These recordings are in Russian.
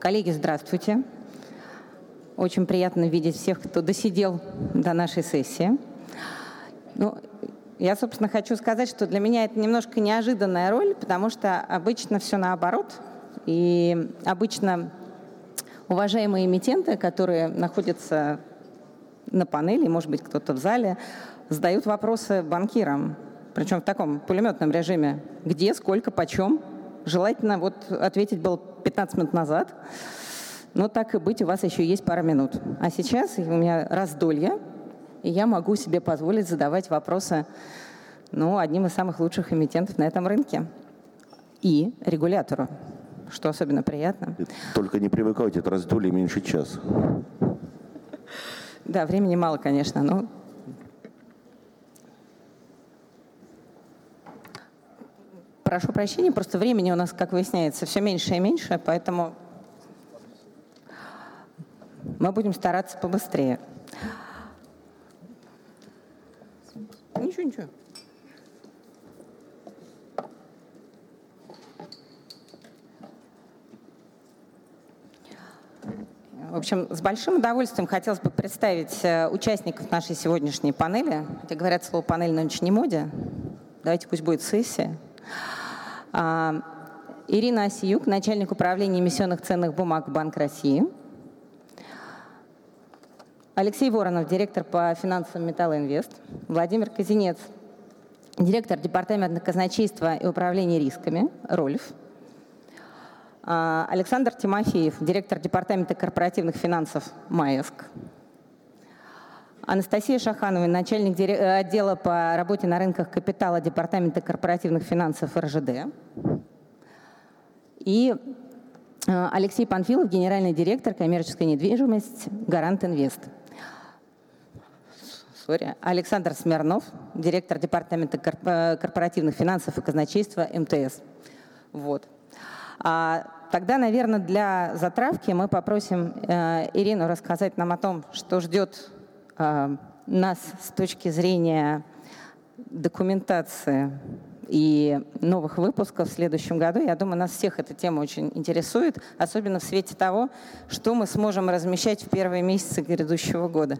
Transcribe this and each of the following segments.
Коллеги, здравствуйте. Очень приятно видеть всех, кто досидел до нашей сессии. Ну, я, собственно, хочу сказать, что для меня это немножко неожиданная роль, потому что обычно все наоборот. И обычно уважаемые эмитенты, которые находятся на панели, может быть, кто-то в зале, задают вопросы банкирам, причем в таком пулеметном режиме. Где, сколько, почем? Желательно вот ответить было 15 минут назад. Но так и быть, у вас еще есть пара минут. А сейчас у меня раздолье, и я могу себе позволить задавать вопросы ну, одним из самых лучших эмитентов на этом рынке. И регулятору, что особенно приятно. Только не привыкайте, это раздолье меньше часа. Да, времени мало, конечно, но прошу прощения, просто времени у нас, как выясняется, все меньше и меньше, поэтому мы будем стараться побыстрее. Ничего, ничего. В общем, с большим удовольствием хотелось бы представить э, участников нашей сегодняшней панели. Хотя говорят, слово «панель» нынче не моде. Давайте пусть будет сессия. А, Ирина Осиюк, начальник управления эмиссионных ценных бумаг Банк России. Алексей Воронов, директор по финансам Металлоинвест. Владимир Казинец, директор департамента казначейства и управления рисками, Рольф. А, Александр Тимофеев, директор департамента корпоративных финансов, МАЭСК. Анастасия Шаханова, начальник э, отдела по работе на рынках капитала Департамента корпоративных финансов РЖД. И э, Алексей Панфилов, генеральный директор коммерческой недвижимости «Гарант Инвест». Sorry. Александр Смирнов, директор Департамента э, корпоративных финансов и казначейства МТС. Вот. А тогда, наверное, для затравки мы попросим Ирину рассказать нам о том, что ждет нас с точки зрения документации и новых выпусков в следующем году. Я думаю, нас всех эта тема очень интересует, особенно в свете того, что мы сможем размещать в первые месяцы грядущего года.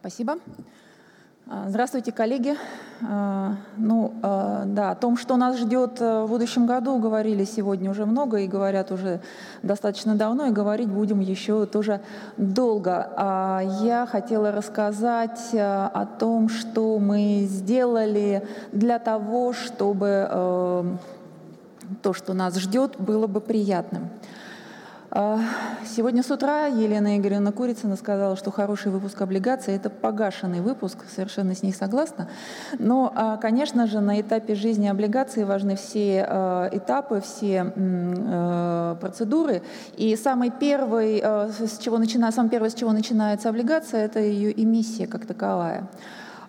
Спасибо. А, здравствуйте, коллеги. А, ну, а, да, о том, что нас ждет э, в будущем году, говорили сегодня уже много и говорят уже достаточно давно, и говорить будем еще тоже долго. Я хотела рассказать э, о том, что мы сделали для того, чтобы э, то, что нас ждет, было бы приятным. А, сегодня с утра Елена Игоревна Курицына сказала, что хороший выпуск облигаций – это погашенный выпуск, совершенно с ней согласна. Но, а, конечно же, на этапе жизни облигаций важны все а, этапы, все процедуры. И самый первый, с чего начина, самое первое, с чего начинается облигация, это ее эмиссия как таковая.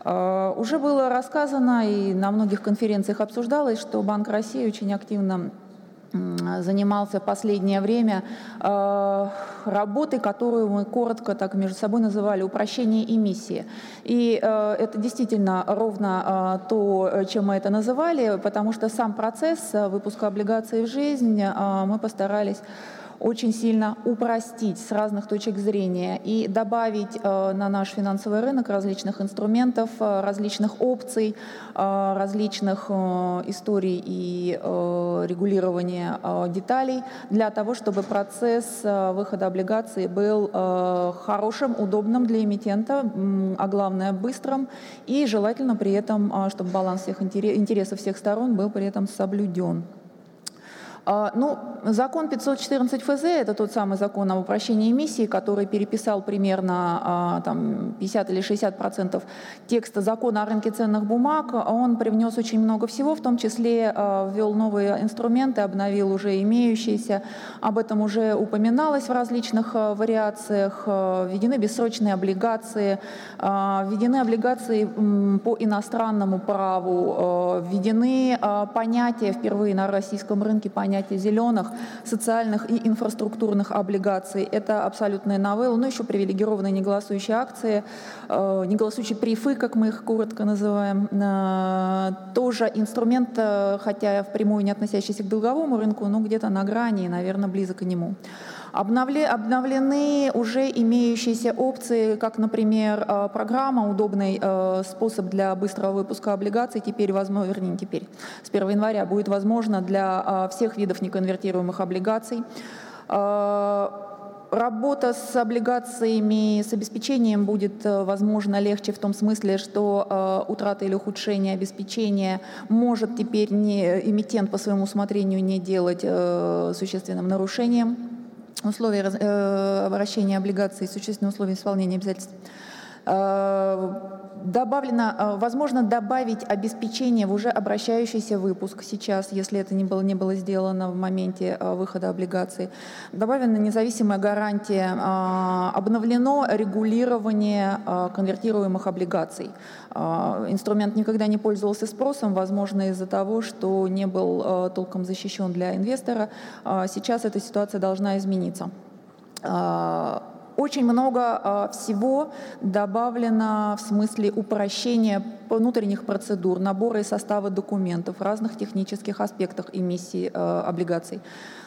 Уже было рассказано и на многих конференциях обсуждалось, что Банк России очень активно занимался последнее время э, работой, которую мы коротко так между собой называли упрощение эмиссии. И э, это действительно ровно э, то, чем мы это называли, потому что сам процесс выпуска облигаций в жизнь мы постарались очень сильно упростить с разных точек зрения и добавить э, на наш финансовый рынок различных инструментов, э, различных опций, э, различных историй и регулирования деталей для того, чтобы процесс выхода облигаций был хорошим, удобным для эмитента, а главное быстрым и желательно при этом, чтобы баланс всех интересов всех сторон был при этом соблюден. А, ну, закон 514 ФЗ – это тот самый закон о упрощении эмиссии, который переписал примерно а, там, 50 или 60 процентов текста закона о рынке ценных бумаг. Он привнес очень много всего, в том числе а, ввел новые инструменты, обновил уже имеющиеся. Об этом уже упоминалось в различных вариациях. Введены бессрочные облигации, введены облигации по иностранному праву, введены понятия впервые на российском рынке, понятия принятие зеленых, социальных и инфраструктурных облигаций. Это абсолютные новеллы, но еще привилегированные неголосующие акции, э, неголосующие прифы, как мы их коротко называем. Э, тоже инструмент, хотя впрямую не относящийся к долговому рынку, но где-то на грани наверное, близок к нему. Обновлены уже имеющиеся опции, как, например, э, программа, удобный э, способ для быстрого выпуска облигаций, теперь возможно, вернее, не теперь, с 1 января будет возможно для э, всех видов неконвертируемых облигаций. Работа с облигациями, с обеспечением будет, возможно, легче в том смысле, что утрата или ухудшение обеспечения может теперь не, эмитент по своему усмотрению не делать существенным нарушением условия э, обращения облигаций, существенные условия исполнения обязательств. Э, добавлено, э, возможно добавить обеспечение в уже обращающийся выпуск сейчас, если это не было, не было сделано в моменте выхода облигаций. Добавлена независимая гарантия, обновлено регулирование конвертируемых облигаций. Инструмент никогда не пользовался спросом, возможно, из-за того, что не был толком защищен для инвестора. Сейчас эта ситуация должна измениться. Очень много всего добавлено в смысле упрощения внутренних процедур, набора и состава документов разных технических аспектах эмиссии облигаций.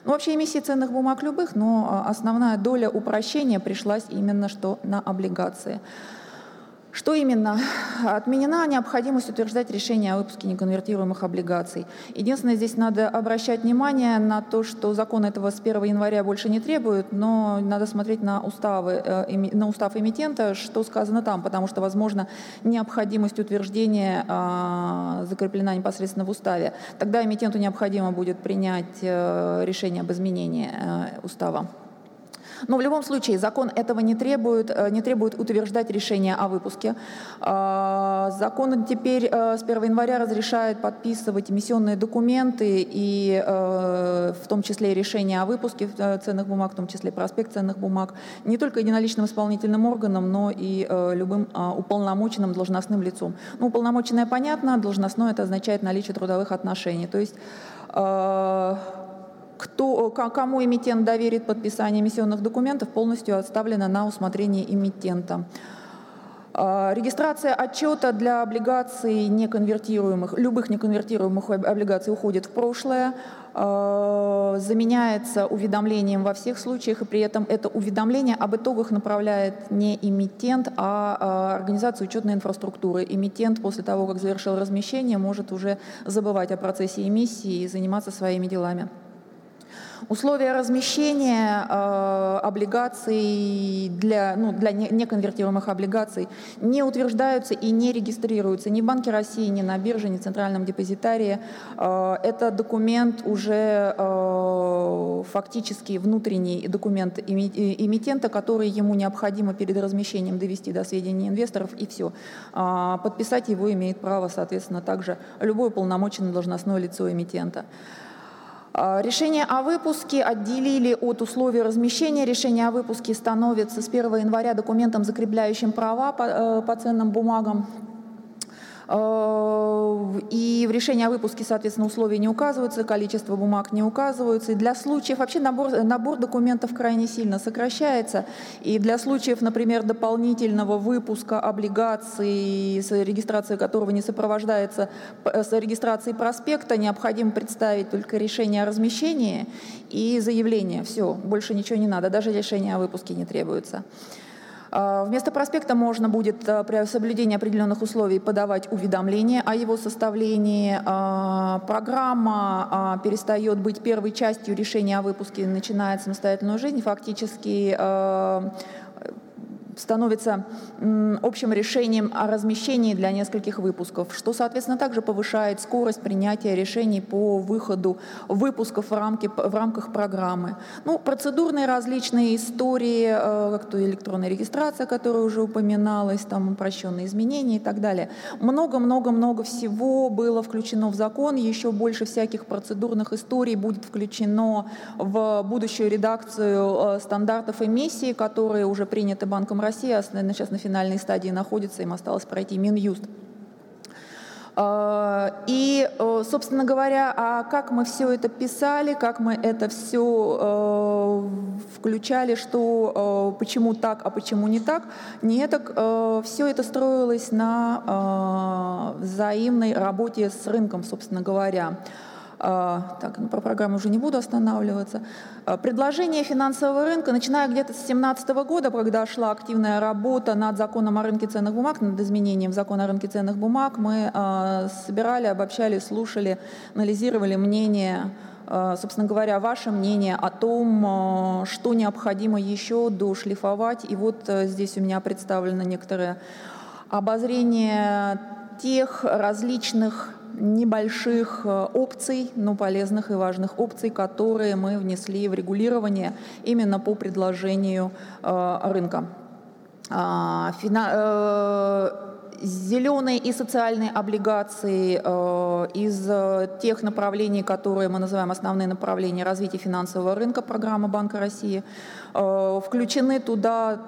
Ну, вообще эмиссии ценных бумаг любых, но основная доля упрощения пришлась именно что на облигации. Что именно? Отменена необходимость утверждать решение о выпуске неконвертируемых облигаций. Единственное, здесь надо обращать внимание на то, что закон этого с 1 января больше не требует, но надо смотреть на, уставы, э, на устав эмитента, что сказано там, потому что, возможно, необходимость утверждения а, закреплена непосредственно в уставе. Тогда эмитенту необходимо будет принять э, решение об изменении э, устава. Но в любом случае закон этого не требует, э, не требует утверждать решение о выпуске. А, закон теперь э, с 1 января разрешает подписывать эмиссионные документы и э, в том числе решение о выпуске ценных бумаг, в том числе проспект ценных бумаг, не только единоличным исполнительным органам, но и любым а, уполномоченным должностным лицом. Ну, уполномоченное понятно, должностное это означает наличие трудовых отношений. То есть кто, кому эмитент доверит подписание эмиссионных документов, полностью оставлено на усмотрение эмитента. А, регистрация отчета для облигаций неконвертируемых, любых неконвертируемых облигаций уходит в прошлое, а, заменяется уведомлением во всех случаях, и при этом это уведомление об итогах направляет не эмитент, а, а организация учетной инфраструктуры. Эмитент после того, как завершил размещение, может уже забывать о процессе эмиссии и заниматься своими делами. Условия размещения э, облигаций для, ну, для неконвертируемых облигаций не утверждаются и не регистрируются ни в Банке России, ни на бирже, ни в Центральном депозитарии. Э, это документ уже э, фактически внутренний документ эмитента, который ему необходимо перед размещением довести до сведения инвесторов, и все. Э, подписать его имеет право, соответственно, также любое полномоченное должностное лицо эмитента. А, решение о выпуске отделили от условий размещения. Решение о выпуске становится с 1 января документом, закрепляющим права по, э, по ценным бумагам и в решении о выпуске, соответственно, условия не указываются, количество бумаг не указываются. И для случаев, вообще набор, набор документов крайне сильно сокращается. И для случаев, например, дополнительного выпуска облигаций, с регистрацией которого не сопровождается с регистрацией проспекта, необходимо представить только решение о размещении и заявление. Все, больше ничего не надо, даже решение о выпуске не требуется. А, вместо проспекта можно будет а, при соблюдении определенных условий подавать уведомление о его составлении. А, программа перестает быть первой частью решения о выпуске, начинает самостоятельную жизнь. Фактически становится общим решением о размещении для нескольких выпусков, что, соответственно, также повышает скорость принятия решений по выходу выпусков в, рамки, в рамках программы. Ну, процедурные различные истории, э, как то электронная регистрация, которая уже упоминалась, там упрощенные изменения и так далее. Много-много-много всего было включено в закон, еще больше всяких процедурных историй будет включено в будущую редакцию э, стандартов эмиссии, которые уже приняты Банком России Россия сейчас на финальной стадии находится, им осталось пройти Минюст. А, и, э, собственно говоря, а как мы все это писали, как мы это все э, включали, что э, почему так, а почему не так, не так, все это строилось на взаимной работе с рынком, собственно говоря. А, так, ну, про программу уже не буду останавливаться. А, предложение финансового рынка, начиная где-то с 2017 года, когда шла активная работа над законом о рынке ценных бумаг, над изменением закона о рынке ценных бумаг, мы а, собирали, обобщали, слушали, анализировали мнение собственно говоря, ваше мнение о том, что необходимо еще дошлифовать. И вот здесь у меня представлено некоторое обозрение тех различных небольших э, опций, но полезных и важных опций, которые мы внесли в регулирование именно по предложению э, рынка. А, э, зеленые и социальные облигации из тех направлений, которые мы называем основные направления развития финансового рынка программы Банка России, включены туда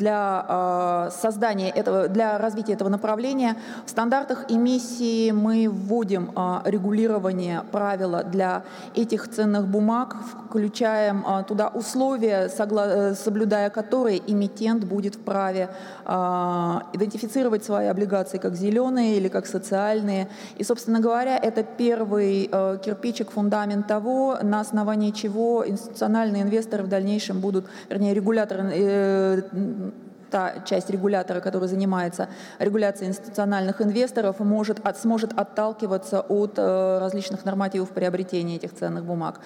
для а, создания этого, для развития этого направления. В стандартах эмиссии мы вводим а, регулирование правила для этих ценных бумаг, включаем туда условия, э, соблюдая которые эмитент будет вправе идентифицировать свои облигации как зеленые или как социальные. И, собственно говоря, это первый э, кирпичик, фундамент того, на основании чего институциональные инвесторы в дальнейшем будут, вернее, регуляторы э, та часть регулятора, которая занимается регуляцией институциональных инвесторов, может, от, сможет отталкиваться от э, различных нормативов приобретения этих ценных бумаг.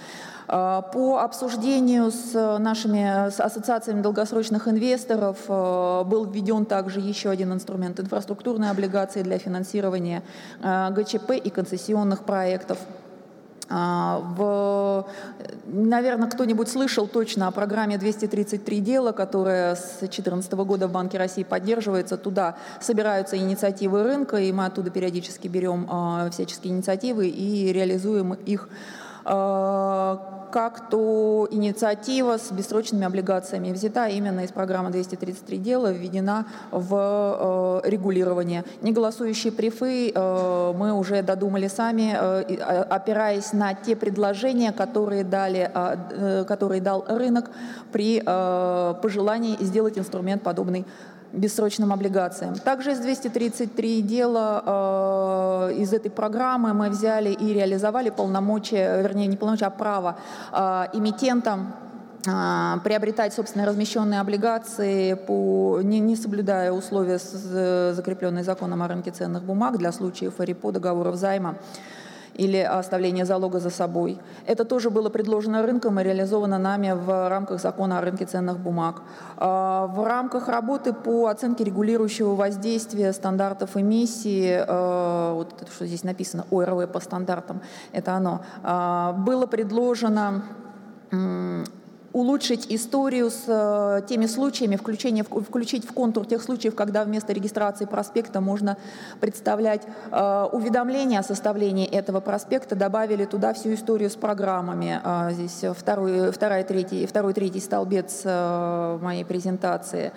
Э, по обсуждению с нашими с ассоциациями долгосрочных инвесторов э, был введен также еще один инструмент – инфраструктурные облигации для финансирования э, ГЧП и концессионных проектов. А, в, наверное, кто-нибудь слышал точно о программе 233 дела, которая с 2014 года в Банке России поддерживается. Туда собираются инициативы рынка, и мы оттуда периодически берем а, всяческие инициативы и реализуем их как то инициатива с бессрочными облигациями взята именно из программы 233 дела, введена в э, регулирование. Неголосующие прифы э, мы уже додумали сами, э, опираясь на те предложения, которые, дали, которые дал рынок при пожелании сделать инструмент подобный бессрочным облигациям. Также из 233 дела э, из этой программы мы взяли и реализовали полномочия, вернее не полномочия, а право э, эмитентам э, приобретать собственно размещенные облигации, по, не, не соблюдая условия, закрепленные законом о рынке ценных бумаг для случаев РИПО, договоров займа или оставление залога за собой. Это тоже было предложено рынком и реализовано нами в рамках закона о рынке ценных бумаг. А, в рамках работы по оценке регулирующего воздействия стандартов эмиссии, а, вот это, что здесь написано, ОРВ по стандартам, это оно, а, было предложено улучшить историю с э, теми случаями, включение, включить в контур тех случаев, когда вместо регистрации проспекта можно представлять э, уведомление о составлении этого проспекта, добавили туда всю историю с программами. Э, здесь второй, второй, третий, второй, третий столбец э, моей презентации.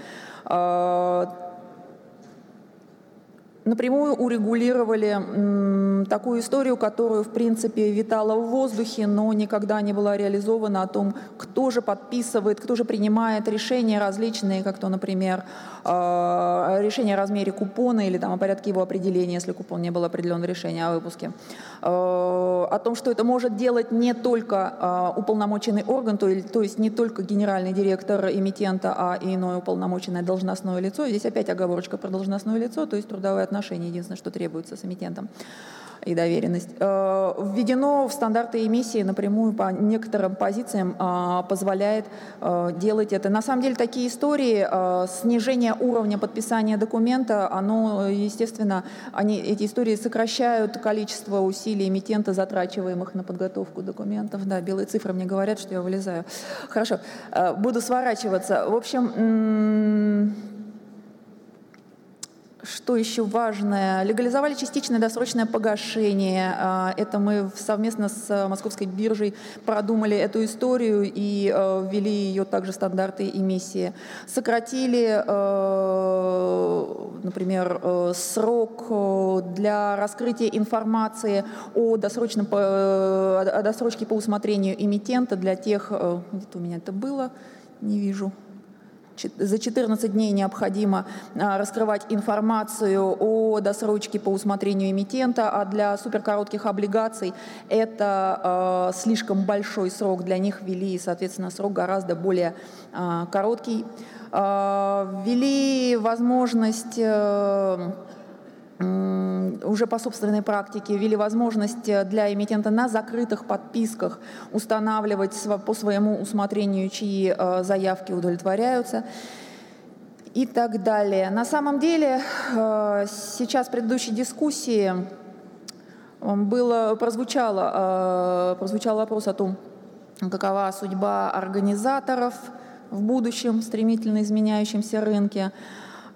Напрямую урегулировали такую историю, которую, в принципе, витала в воздухе, но никогда не была реализована о том, кто же подписывает, кто же принимает решения различные, как то, например, а, решение о размере купона или там, о порядке его определения, если купон не был определен в решении о выпуске. А, о том, что это может делать не только а, уполномоченный орган, то, есть не только генеральный директор эмитента, а и иное уполномоченное должностное лицо. Здесь опять оговорочка про должностное лицо, то есть трудовые отношения, единственное, что требуется с эмитентом и доверенность. Э, введено в стандарты эмиссии напрямую по некоторым позициям а, позволяет э, делать это. На самом деле такие истории, э, снижение уровня подписания документа, оно, естественно, они, эти истории сокращают количество усилий эмитента, затрачиваемых на подготовку документов. Да, белые цифры мне говорят, что я вылезаю. Хорошо, буду сворачиваться. В общем, что еще важное? Легализовали частичное досрочное погашение. А, это мы совместно с Московской биржей продумали эту историю и э, ввели ее также стандарты эмиссии. Сократили, э, например, э, срок для раскрытия информации о, досрочном, о досрочке по усмотрению эмитента для тех, где-то у меня это было, не вижу, за 14 дней необходимо а, раскрывать информацию о досрочке по усмотрению эмитента, а для суперкоротких облигаций это э, слишком большой срок. Для них ввели, соответственно, срок гораздо более э, короткий. Э, ввели возможность э, уже по собственной практике ввели возможность для эмитента на закрытых подписках устанавливать по своему усмотрению, чьи э, заявки удовлетворяются и так далее. На самом деле э, сейчас в предыдущей дискуссии было, прозвучало, э, прозвучал вопрос о том, какова судьба организаторов в будущем стремительно изменяющемся рынке.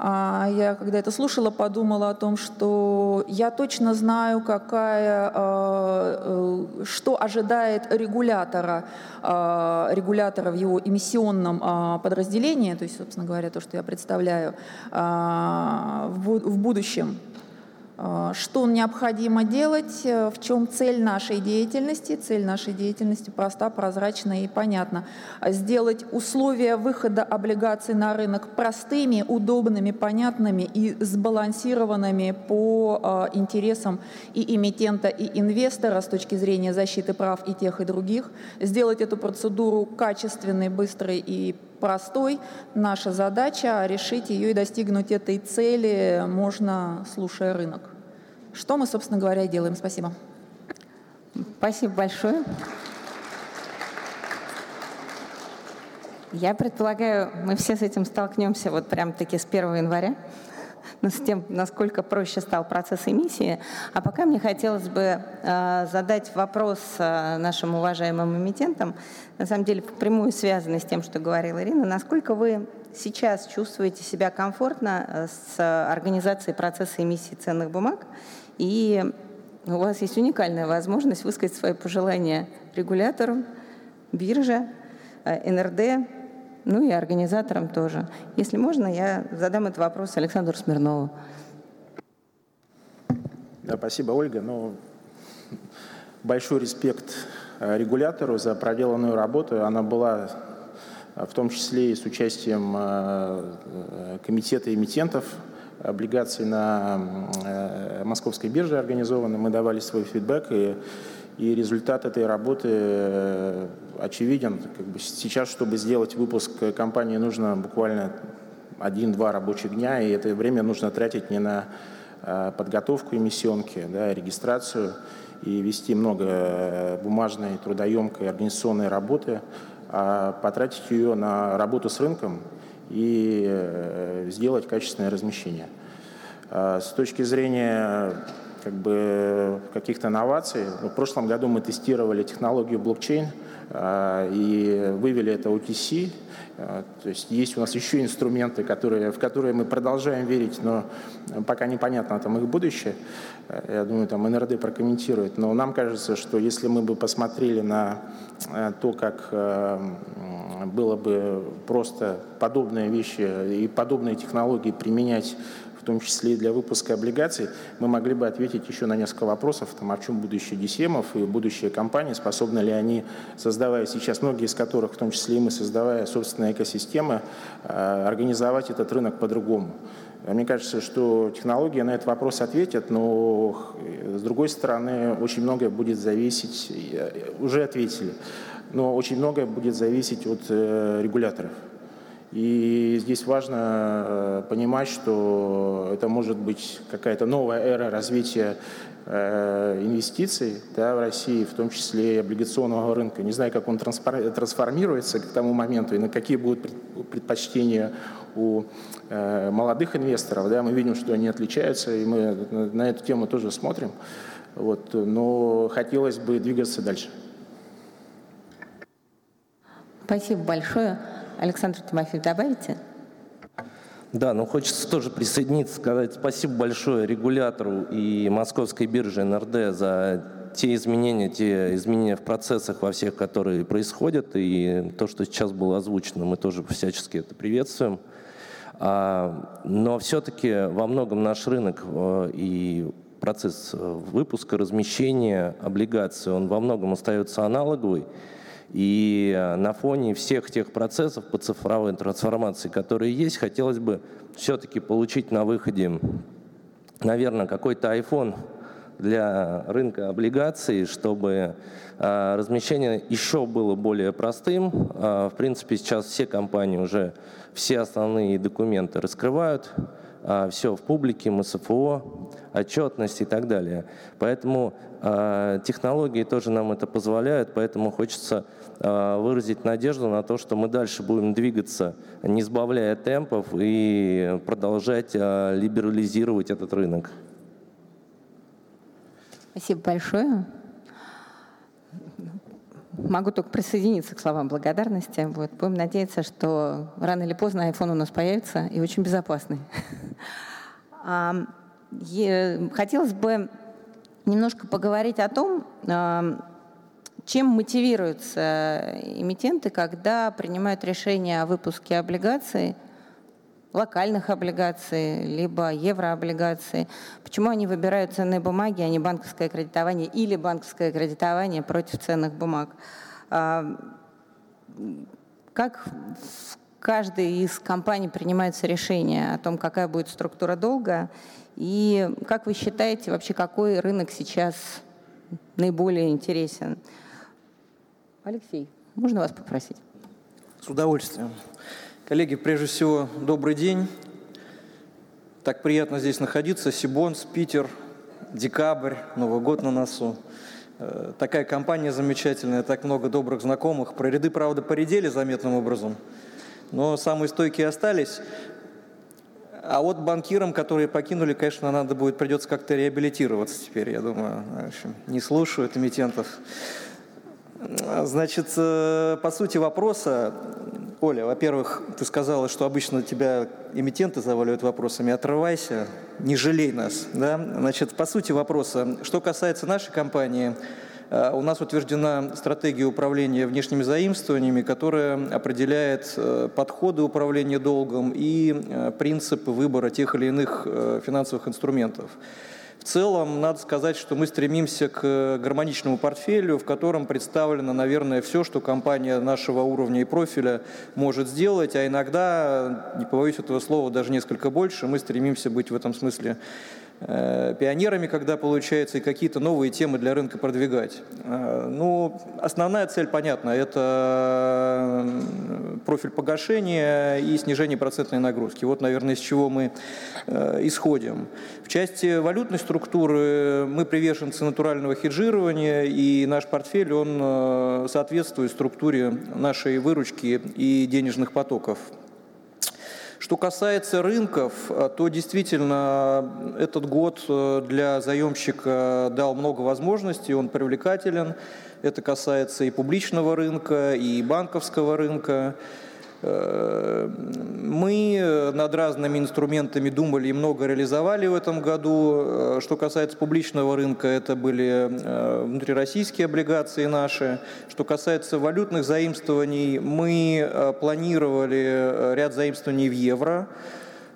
А я, когда это слушала, подумала о том, что я точно знаю, какая, а, э, что ожидает регулятора, а, регулятора в его эмиссионном подразделении, то есть, собственно говоря, то, что я представляю в будущем. А, что необходимо делать, э, в чем цель нашей деятельности? Цель нашей деятельности проста, прозрачна и понятна. Сделать условия выхода облигаций на рынок простыми, удобными, понятными и сбалансированными по а, интересам и эмитента, и инвестора с точки зрения защиты прав и тех, и других. Сделать эту процедуру качественной, быстрой и простой. Наша задача решить ее и достигнуть этой цели можно, слушая рынок. Что мы, собственно говоря, и делаем. Спасибо. Спасибо большое. Я предполагаю, мы все с этим столкнемся вот прям таки с 1 января с тем, насколько проще стал процесс эмиссии. А пока мне хотелось бы э, задать вопрос э, нашим уважаемым эмитентам, на самом деле впрямую связанный с тем, что говорила Ирина. Насколько вы сейчас чувствуете себя комфортно э, с организацией процесса эмиссии ценных бумаг? И у вас есть уникальная возможность высказать свои пожелания регулятору, бирже, НРД, ну и организаторам тоже. Если можно, я задам этот вопрос Александру Смирнову. Да, спасибо, Ольга. Ну, большой респект э, регулятору за проделанную работу. Она была э, в том числе и с участием э, комитета эмитентов облигаций на московской бирже организованы. Мы давали свой фидбэк, и и результат этой работы э, очевиден. Как бы сейчас, чтобы сделать выпуск компании, нужно буквально один-два рабочих дня, и это время нужно тратить не на э, подготовку эмиссионки, да, регистрацию и вести много э, бумажной, трудоемкой организационной работы, а потратить ее на работу с рынком и сделать качественное размещение. С точки зрения как бы каких-то новаций. В прошлом году мы тестировали технологию блокчейн а, и вывели это OTC. А, то есть есть у нас еще инструменты, которые, в которые мы продолжаем верить, но пока непонятно там их будущее. А, я думаю, там НРД прокомментирует. Но нам кажется, что если мы бы посмотрели на то, как было бы просто подобные вещи и подобные технологии применять в том числе и для выпуска облигаций, мы могли бы ответить еще на несколько вопросов, там, о чем будущее DCM и будущее компании, способны ли они, создавая сейчас, многие из которых, в том числе и мы, создавая собственные экосистемы, э, организовать этот рынок по-другому. Мне кажется, что технологии на этот вопрос ответят, но э, с другой стороны очень многое будет зависеть, э, уже ответили, но очень многое будет зависеть от регуляторов. И здесь важно э, понимать, что это может быть какая-то новая эра развития э, инвестиций да, в России, в том числе и облигационного рынка. Не знаю, как он трансформируется к тому моменту и на какие будут предпочтения у э, молодых инвесторов. Да, мы видим, что они отличаются, и мы на эту тему тоже смотрим. Вот, но хотелось бы двигаться дальше. Спасибо большое. Александр Тимофеев, добавите? Да, ну хочется тоже присоединиться, сказать спасибо большое регулятору и Московской бирже НРД за те изменения, те изменения в процессах во всех, которые происходят, и то, что сейчас было озвучено, мы тоже всячески это приветствуем. А, но все-таки во многом наш рынок э, и процесс э, выпуска, размещения облигаций, он во многом остается аналоговый. И э, на фоне всех тех процессов по цифровой трансформации, которые есть, хотелось бы все-таки получить на выходе, наверное, какой-то iPhone для рынка облигаций, чтобы э, размещение еще было более простым. Э, в принципе, сейчас все компании уже все основные документы раскрывают, все в публике, МСФО, отчетность и так далее. Поэтому технологии тоже нам это позволяют, поэтому хочется выразить надежду на то, что мы дальше будем двигаться, не сбавляя темпов и продолжать э, либерализировать этот рынок. Спасибо большое. Могу только присоединиться к словам благодарности. Вот. Будем надеяться, что рано или поздно iPhone у нас появится и очень безопасный. Хотелось бы немножко поговорить о том, чем мотивируются эмитенты, когда принимают решение о выпуске облигаций, локальных облигаций, либо еврооблигаций? Почему они выбирают ценные бумаги, а не банковское кредитование или банковское кредитование против ценных бумаг? А, как в каждой из компаний принимается решение о том, какая будет структура долга? И как вы считаете, вообще какой рынок сейчас наиболее интересен? Алексей, можно вас попросить? С удовольствием. Коллеги, прежде всего, добрый день. Так приятно здесь находиться. Сибонс, Питер, декабрь, Новый год на носу. Э, такая компания замечательная, так много добрых знакомых. Про ряды, правда, поредели заметным образом, но самые стойкие остались. А вот банкирам, которые покинули, конечно, надо будет, придется как-то реабилитироваться теперь, я думаю. В общем, не слушают эмитентов. Значит, э, по сути вопроса, Оля, во-первых, ты сказала, что обычно тебя эмитенты заваливают вопросами. Отрывайся, не жалей нас. Да? Значит, по сути вопроса, что касается нашей компании, э, у нас утверждена стратегия управления внешними заимствованиями, которая определяет э, подходы управления долгом и принципы выбора тех или иных финансовых инструментов. В целом, надо сказать, что мы стремимся к гармоничному портфелю, в котором представлено, наверное, все, что компания нашего уровня и профиля может сделать, а иногда, не побоюсь этого слова, даже несколько больше. Мы стремимся быть в этом смысле Э, пионерами, когда получается, и какие-то новые темы для рынка продвигать. Э, ну, основная цель понятна, это профиль погашения и снижение процентной нагрузки. Вот, наверное, из чего мы э, исходим. В части валютной структуры мы приверженцы натурального хеджирования, и наш портфель, он соответствует структуре нашей выручки и денежных потоков. Что касается рынков, э, то действительно этот год э, для заемщика дал много возможностей, он привлекателен. Это касается и публичного рынка, и банковского рынка. Э, мы над разными инструментами думали и много реализовали в этом году. Э, что касается публичного рынка, это были э, внутрироссийские облигации наши. Что касается валютных заимствований, мы планировали ряд заимствований в евро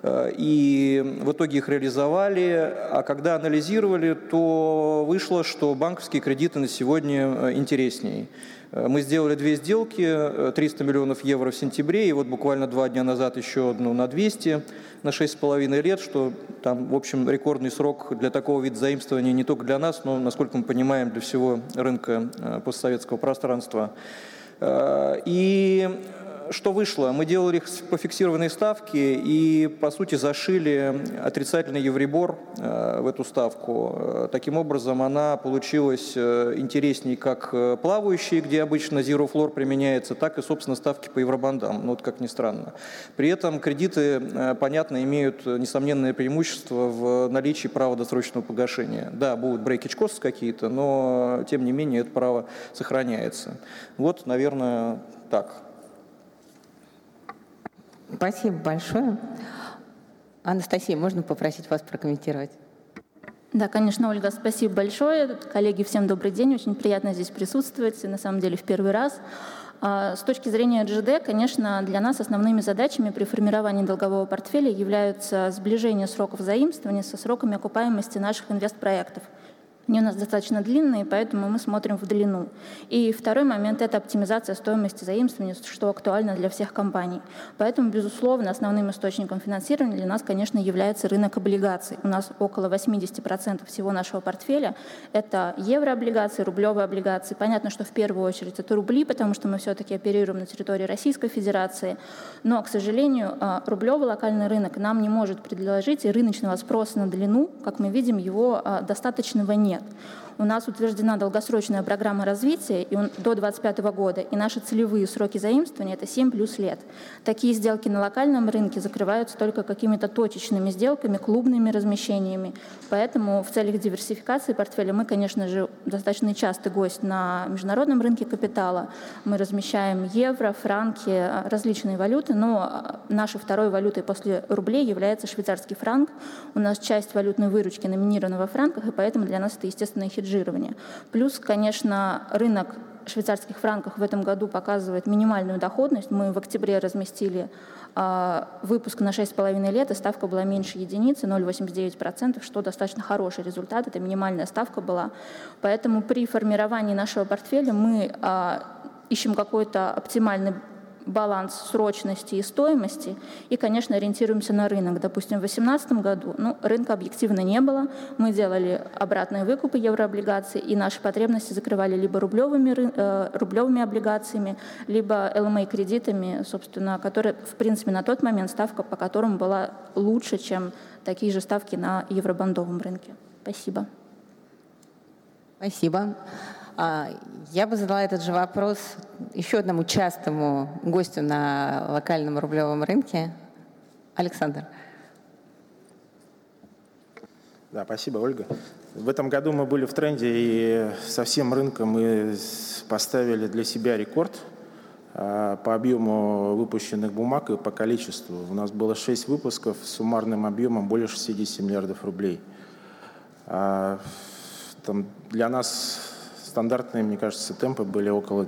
и в итоге их реализовали. А когда анализировали, то вышло, что банковские кредиты на сегодня интереснее. Э, мы сделали две сделки, 300 э, миллионов евро в сентябре, и вот буквально два дня назад еще одну на 200, на 6,5 лет, что там, в общем, рекордный срок для такого вида заимствования не только для нас, но, насколько мы понимаем, для всего рынка э, постсоветского пространства. И что вышло? Мы делали их по фиксированной ставке и, по сути, зашили отрицательный евребор э, в эту ставку. Э, таким образом, она получилась э, интересней как плавающие, где обычно zero floor применяется, так и, собственно, ставки по евробандам. Ну, вот как ни странно. При этом кредиты, понятно, имеют несомненное преимущество в наличии права досрочного погашения. Да, будут breakage costs какие-то, но, тем не менее, это право сохраняется. Вот, наверное, так. Спасибо большое. Анастасия, можно попросить вас прокомментировать? Да, конечно, Ольга, спасибо большое. Коллеги, всем добрый день. Очень приятно здесь присутствовать. На самом деле в первый раз. А, с точки зрения GD, конечно, для нас основными задачами при формировании долгового портфеля являются сближение сроков заимствования со сроками окупаемости наших инвестпроектов – они у нас достаточно длинные, поэтому мы смотрим в длину. И второй момент – это оптимизация стоимости заимствования, что актуально для всех компаний. Поэтому, безусловно, основным источником финансирования для нас, конечно, является рынок облигаций. У нас около 80% всего нашего портфеля – это еврооблигации, рублевые облигации. Понятно, что в первую очередь это рубли, потому что мы все-таки оперируем на территории Российской Федерации. Но, к сожалению, а, рублевый локальный рынок нам не может предложить и рыночного спроса на длину, как мы видим, его а, достаточного нет нет. У нас утверждена долгосрочная программа развития и он, до 2025 года, и наши целевые сроки заимствования – это 7 плюс лет. Такие сделки на локальном рынке закрываются только какими-то точечными сделками, клубными размещениями. Поэтому в целях диверсификации портфеля мы, конечно же, достаточно частый гость на международном рынке капитала. Мы размещаем евро, франки, различные валюты, но нашей второй валютой после рублей является швейцарский франк. У нас часть валютной выручки номинирована во франках, и поэтому для нас это естественное хеджирование хеджирования. Плюс, конечно, рынок швейцарских франков в этом году показывает минимальную доходность. Мы в октябре разместили э, выпуск на 6,5 лет, и ставка была меньше единицы, 0,89%, что достаточно хороший результат, это минимальная ставка была. Поэтому при формировании нашего портфеля мы э, ищем какой-то оптимальный баланс срочности и стоимости, и, конечно, ориентируемся на рынок. Допустим, в 2018 году ну, рынка объективно не было, мы делали обратные выкупы еврооблигаций, и наши потребности закрывали либо рублевыми, э, рублевыми облигациями, либо LMA-кредитами, собственно, которые, в принципе, на тот момент ставка по которым была лучше, чем такие же ставки на евробандовом рынке. Спасибо. Спасибо. А, я бы задала этот же вопрос еще одному частому гостю на локальном рублевом рынке. Александр. Да, спасибо, Ольга. В этом году мы были в тренде и со всем рынком мы поставили для себя рекорд а, по объему выпущенных бумаг и по количеству. У нас было 6 выпусков с суммарным объемом более 60 миллиардов рублей. А, там для нас стандартные, мне кажется, темпы были около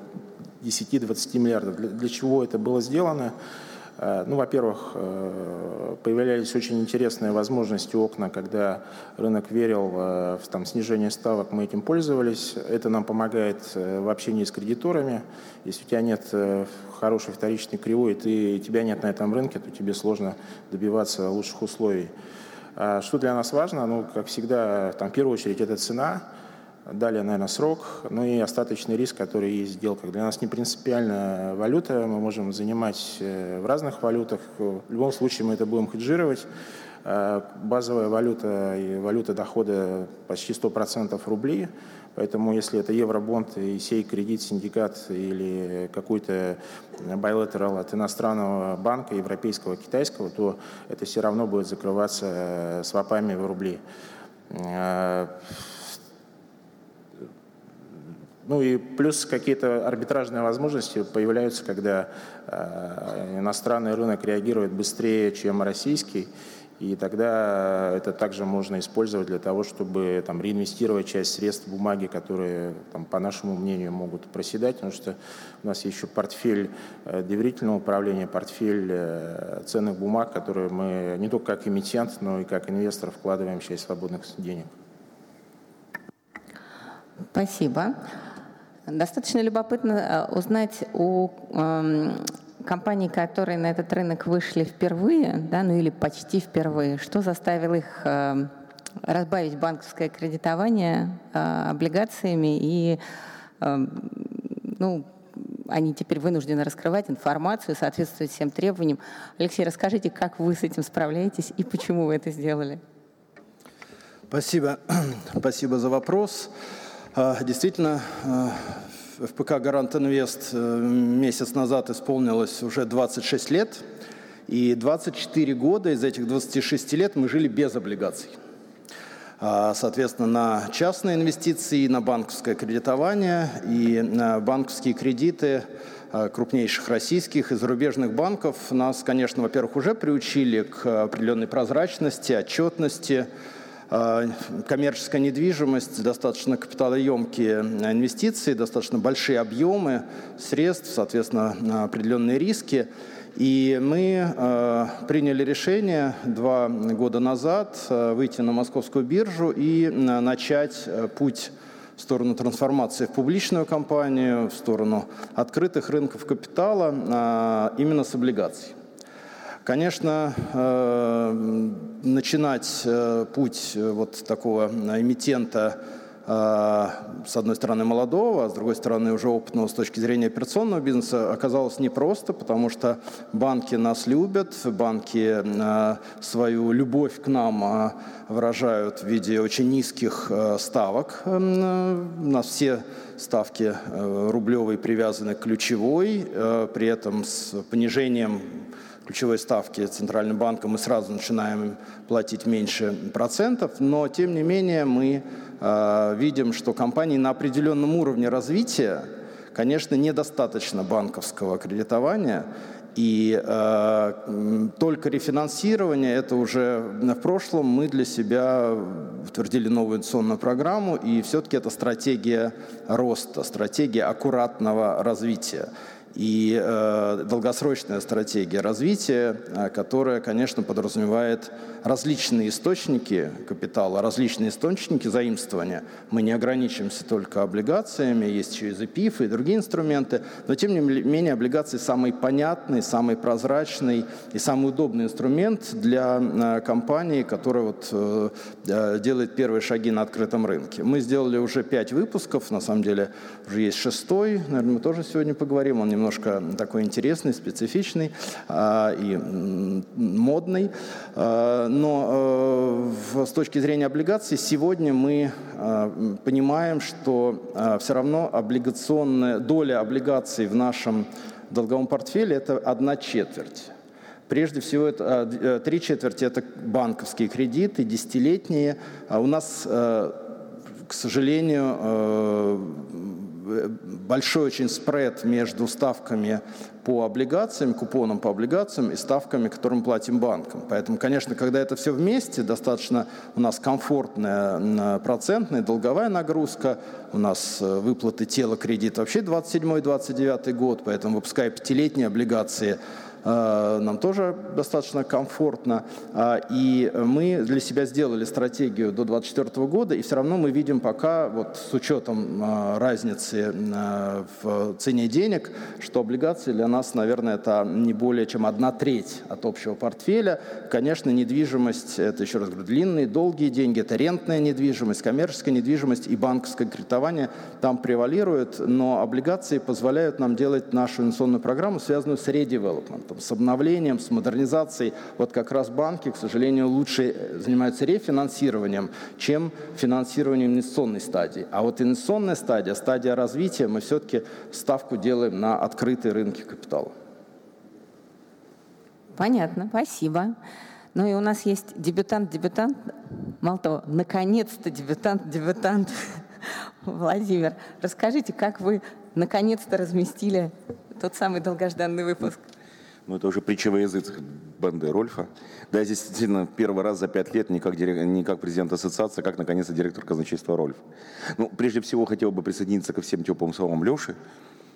10-20 миллиардов. Для, для чего это было сделано? Э, ну, во-первых, э, появлялись очень интересные возможности окна, когда рынок верил э, в там, снижение ставок, мы этим пользовались. Это нам помогает в общении с кредиторами. Если у тебя нет хорошей вторичной кривой, и тебя нет на этом рынке, то тебе сложно добиваться лучших условий. А что для нас важно? Ну, как всегда, там, в первую очередь, это цена – Далее, наверное, срок, ну и остаточный риск, который есть в сделках. Для нас не принципиально валюта, мы можем занимать э, в разных валютах. В любом случае мы это будем хеджировать. Э, базовая валюта и валюта дохода почти 100% рубли. Поэтому если это евробонд и сей кредит, синдикат или какой-то bilateral от иностранного банка, европейского, китайского, то это все равно будет закрываться э, свопами в рубли. Ну и плюс какие-то арбитражные возможности появляются, когда э, иностранный рынок реагирует быстрее, чем российский. И тогда это также можно использовать для того, чтобы там, реинвестировать часть средств бумаги, которые, там, по нашему мнению, могут проседать, потому что у нас еще портфель э, доверительного управления, портфель э, ценных бумаг, которые мы не только как эмитент, но и как инвестор вкладываем часть свободных денег. Спасибо. Достаточно любопытно э, узнать у эм, компаний, которые на этот рынок вышли впервые, да, ну или почти впервые, что заставило их э, разбавить банковское кредитование э, облигациями и ну, они теперь вынуждены раскрывать информацию, соответствовать всем требованиям. Алексей, расскажите, как вы с этим справляетесь и почему вы это сделали? Спасибо, спасибо за вопрос. А, действительно, а, в ПК «Гарант Инвест» э, месяц назад исполнилось уже 26 лет, и 24 года из этих 26 лет мы жили без облигаций. А, соответственно, на частные инвестиции, на банковское кредитование и на банковские кредиты крупнейших российских и зарубежных банков. Нас, конечно, во-первых, уже приучили к определенной прозрачности, отчетности, коммерческая недвижимость, достаточно капиталоемкие инвестиции, достаточно большие объемы средств, соответственно, определенные риски. И мы э, приняли решение два года назад э, выйти на московскую биржу и э, начать э, путь в сторону трансформации в публичную компанию, в сторону открытых рынков капитала, э, именно с облигаций. Конечно, э, начинать э, путь э, вот такого эмитента с одной стороны молодого, а с другой стороны уже опытного с точки зрения операционного бизнеса, оказалось непросто, потому что банки нас любят, банки свою любовь к нам выражают в виде очень низких ставок. У нас все ставки рублевые привязаны к ключевой, при этом с понижением ключевой ставки Центральным банком мы сразу начинаем платить меньше процентов, но тем не менее мы э, видим, что компании на определенном уровне развития, конечно, недостаточно банковского кредитования, и э, только рефинансирование, это уже в прошлом. Мы для себя утвердили новую инвестиционную программу, и все-таки это стратегия роста, стратегия аккуратного развития и э, долгосрочная стратегия развития, э, которая, конечно, подразумевает различные источники капитала, различные источники заимствования. Мы не ограничимся только облигациями, есть еще и ZPIF и другие инструменты, но тем не менее облигации самый понятный, самый прозрачный и самый удобный инструмент для э, компании, которая вот, э, э, делает первые шаги на открытом рынке. Мы сделали уже пять выпусков, на самом деле уже есть шестой, наверное, мы тоже сегодня поговорим, он немножко такой интересный, специфичный э, и модный. Э, но э, с точки зрения облигаций сегодня мы э, понимаем, что э, все равно облигационная доля облигаций в нашем долговом портфеле это одна четверть. Прежде всего, это, три четверти – это банковские кредиты, десятилетние. А у нас, к сожалению, большой очень спред между ставками по облигациям, купоном по облигациям и ставками, которые мы платим банкам. Поэтому, конечно, когда это все вместе, достаточно у нас комфортная процентная долговая нагрузка, у нас э, выплаты тела кредита вообще 27-29 год, поэтому выпуская пятилетние облигации – нам тоже достаточно комфортно. А, и мы для себя сделали стратегию до 2024 года, и все равно мы видим пока, вот с учетом э, разницы э, в цене денег, что облигации для нас, наверное, это не более чем одна треть от общего портфеля. Конечно, недвижимость, это еще раз говорю, длинные, долгие деньги, это рентная недвижимость, коммерческая недвижимость и банковское кредитование там превалирует, но облигации позволяют нам делать нашу инвестиционную программу, связанную с редевелопментом с обновлением, с модернизацией. Вот как раз банки, к сожалению, лучше э, занимаются рефинансированием, чем финансированием инвестиционной стадии. А вот инвестиционная стадия, стадия развития, мы все-таки ставку делаем на открытые рынки капитала. Понятно, спасибо. Ну и у нас есть дебютант-дебютант, мало того, наконец-то дебютант-дебютант. Владимир, расскажите, как вы наконец-то разместили тот самый долгожданный выпуск? Ну, это уже притча во язык банды Рольфа. Да, здесь действительно первый раз за пять лет не как, дирек... не как президент ассоциации, а как, наконец-то, директор казначейства Рольф. Ну, прежде всего, хотел бы присоединиться ко всем теплым словам Леши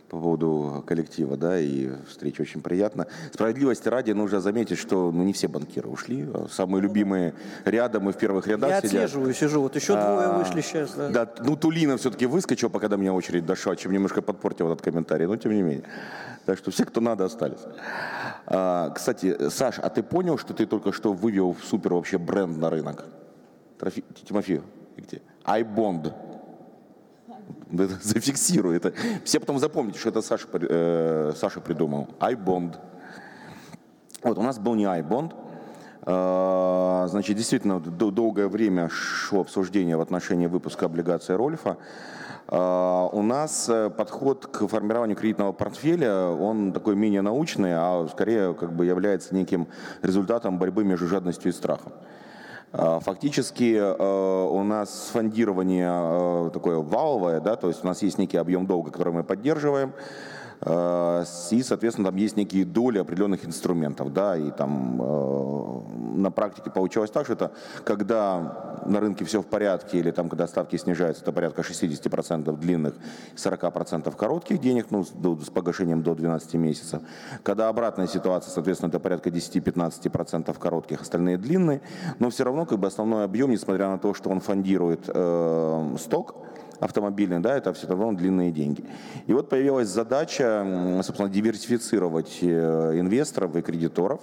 по поводу коллектива, да, и встреча очень приятно. Справедливости ради нужно заметить, что ну, не все банкиры ушли, а самые любимые рядом и в первых рядах Я сидят. отслеживаю, сижу, вот еще двое а, вышли сейчас. Да. да, ну Тулина все-таки выскочил, пока до меня очередь дошла, чем немножко подпортил этот комментарий, но тем не менее. Так что все, кто надо, остались. А, кстати, Саш, а ты понял, что ты только что вывел супер вообще бренд на рынок? Трофи... Тимофей, где? iBond. Зафиксируй это. Все потом запомните, что это Саша, э, Саша придумал. iBond. Вот, у нас был не iBond. Э, значит, действительно, долгое время шло обсуждение в отношении выпуска облигации Рольфа. А, у нас э, подход к формированию кредитного портфеля, он такой менее научный, а скорее как бы является неким результатом борьбы между жадностью и страхом. А, фактически э, у нас фондирование э, такое валовое, да, то есть у нас есть некий объем долга, который мы поддерживаем, и, соответственно, там есть некие доли определенных инструментов, да, и там э, на практике получалось так, что это когда на рынке все в порядке, или там, когда ставки снижаются, это порядка 60% длинных, 40% коротких денег, ну, с погашением до 12 месяцев. Когда обратная ситуация, соответственно, это порядка 10-15% коротких, остальные длинные, но все равно как бы основной объем, несмотря на то, что он фондирует э, сток, автомобильный, да, это все равно длинные деньги. И вот появилась задача, собственно, диверсифицировать э, инвесторов и кредиторов,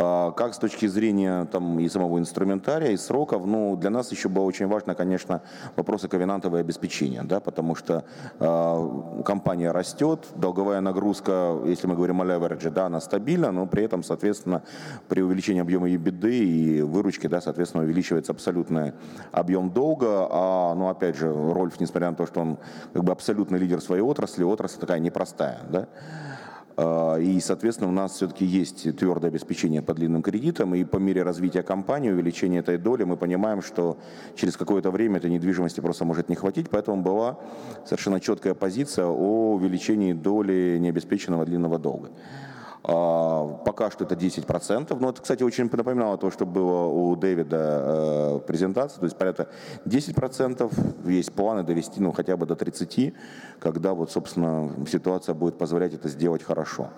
как с точки зрения там, и самого инструментария, и сроков, ну, для нас еще было очень важно, конечно, вопросы ковенантового обеспечения, да, потому что э, компания растет, долговая нагрузка, если мы говорим о леверидже, да, она стабильна, но при этом, соответственно, при увеличении объема EBITDA и выручки, да, соответственно, увеличивается абсолютный объем долга, а, ну, опять же, Рольф, несмотря на то, что он как бы абсолютный лидер своей отрасли, отрасль такая непростая, да, а, и, соответственно, у нас все-таки есть твердое обеспечение по длинным кредитам, и по мере развития компании, увеличения этой доли, мы понимаем, что через какое-то время этой недвижимости просто может не хватить, поэтому была совершенно четкая позиция о увеличении доли необеспеченного длинного долга. А, пока что это 10%. Но это, кстати, очень напоминало то, что было у Дэвида э, презентации. То есть порядка 10%. Есть планы довести ну, хотя бы до 30%, когда вот, собственно, ситуация будет позволять это сделать хорошо.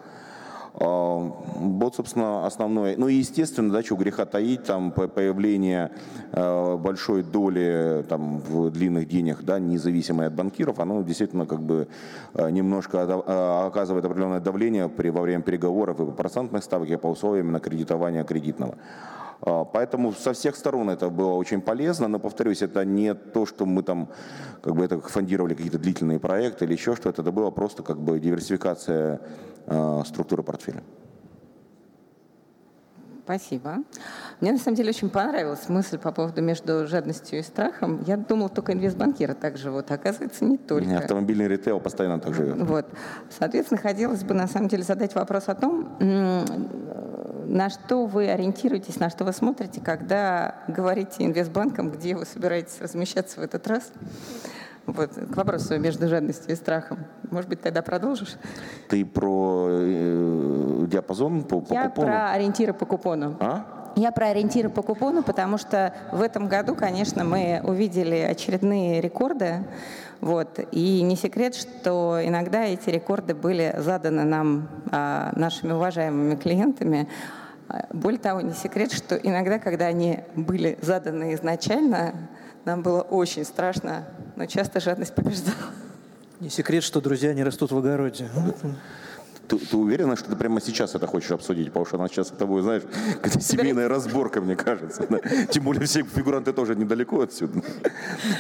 А, вот, собственно, основное. Ну и, естественно, да, что греха таить, там появление а, большой доли там, в длинных денег, да, независимой от банкиров, оно действительно как бы а, немножко оказывает определенное давление при, во время переговоров и по процентных ставок, и по условиям на кредитование кредитного. А, поэтому со всех сторон это было очень полезно, но, повторюсь, это не то, что мы там как бы это фондировали какие-то длительные проекты или еще что-то, это было просто как бы диверсификация э, структуры портфеля. Спасибо. Мне на самом деле очень понравилась мысль по поводу между жадностью и страхом. Я думала, только инвестбанкиры так живут, а оказывается, не только. Автомобильный ритейл постоянно так живет. Вот. Соответственно, хотелось бы на самом деле задать вопрос о том, на что вы ориентируетесь, на что вы смотрите, когда говорите инвестбанкам, где вы собираетесь размещаться в этот раз? Вот, к вопросу между жадностью и страхом. Может быть, тогда продолжишь? Ты про э, диапазон по, по Я купону? про ориентиры по купону. А? Я про ориентиры по купону, потому что в этом году, конечно, мы увидели очередные рекорды. Вот. И не секрет, что иногда эти рекорды были заданы нам, а, нашими уважаемыми клиентами. Более того, не секрет, что иногда, когда они были заданы изначально, нам было очень страшно, но часто жадность побеждала. Не секрет, что друзья не растут в огороде. Ты, ты уверена, что ты прямо сейчас это хочешь обсудить? Потому что у нас сейчас с тобой, знаешь, какая семейная разборка, мне кажется. Да? Тем более все фигуранты тоже недалеко отсюда.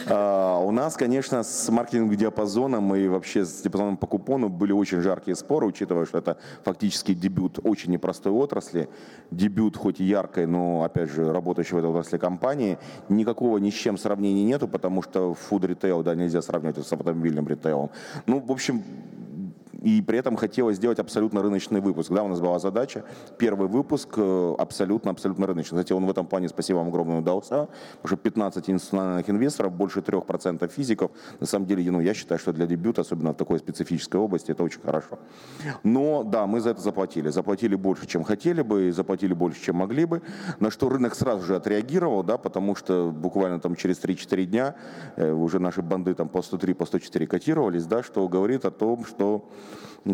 А, у нас, конечно, с маркетинговым диапазоном и вообще с диапазоном по купону были очень жаркие споры, учитывая, что это фактически дебют очень непростой отрасли. Дебют хоть и яркой, но, опять же, работающей в этой отрасли компании. Никакого ни с чем сравнения нету, потому что food retail, да, нельзя сравнивать с автомобильным ритейлом. Ну, в общем, и при этом хотелось сделать абсолютно рыночный выпуск. Да, у нас была задача, первый выпуск абсолютно-абсолютно э, рыночный. Кстати, он в этом плане, спасибо вам огромное, удался, потому что 15 институциональных инвесторов, больше 3% физиков. На самом деле, ну, я считаю, что для дебюта, особенно в такой специфической области, это очень хорошо. Но, да, мы за это заплатили. Заплатили больше, чем хотели бы, и заплатили больше, чем могли бы, на что рынок сразу же отреагировал, да, потому что буквально там через 3-4 дня э, уже наши банды там по 103, по 104 котировались, да, что говорит о том, что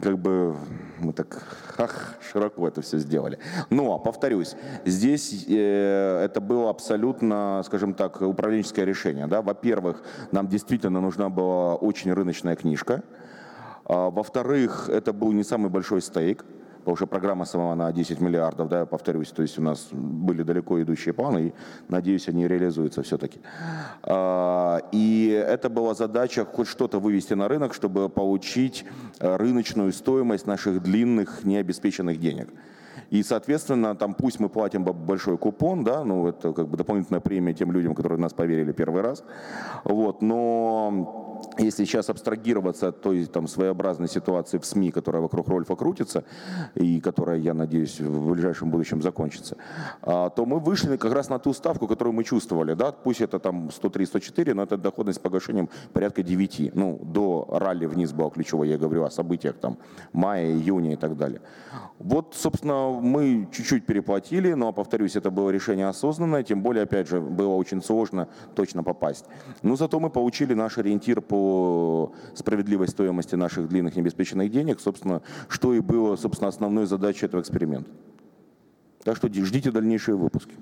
как бы мы так ах, широко это все сделали. Но, повторюсь, здесь э, это было абсолютно, скажем так, управленческое решение. Да? Во-первых, нам действительно нужна была очень рыночная книжка. А, во-вторых, это был не самый большой стейк потому что программа сама на 10 миллиардов, да, я повторюсь, то есть у нас были далеко идущие планы, и, надеюсь, они реализуются все-таки. А, и это была задача хоть что-то вывести на рынок, чтобы получить э, рыночную стоимость наших длинных необеспеченных денег. И, соответственно, там пусть мы платим большой купон, да, ну это как бы дополнительная премия тем людям, которые нас поверили первый раз, вот, но если сейчас абстрагироваться от той там, своеобразной ситуации в СМИ, которая вокруг Рольфа крутится, и которая, я надеюсь, в ближайшем будущем закончится, а, то мы вышли как раз на ту ставку, которую мы чувствовали. Да? Пусть это там 103-104, но это доходность с погашением порядка 9. Ну, до ралли вниз была ключевой, я говорю о событиях там мая, июня и так далее. Вот, собственно, мы чуть-чуть переплатили, но, повторюсь, это было решение осознанное, тем более, опять же, было очень сложно точно попасть. Но зато мы получили наш ориентир по справедливой стоимости наших длинных необеспеченных денег, собственно, что и было, собственно, основной задачей этого эксперимента. Так что ждите дальнейшие выпуски.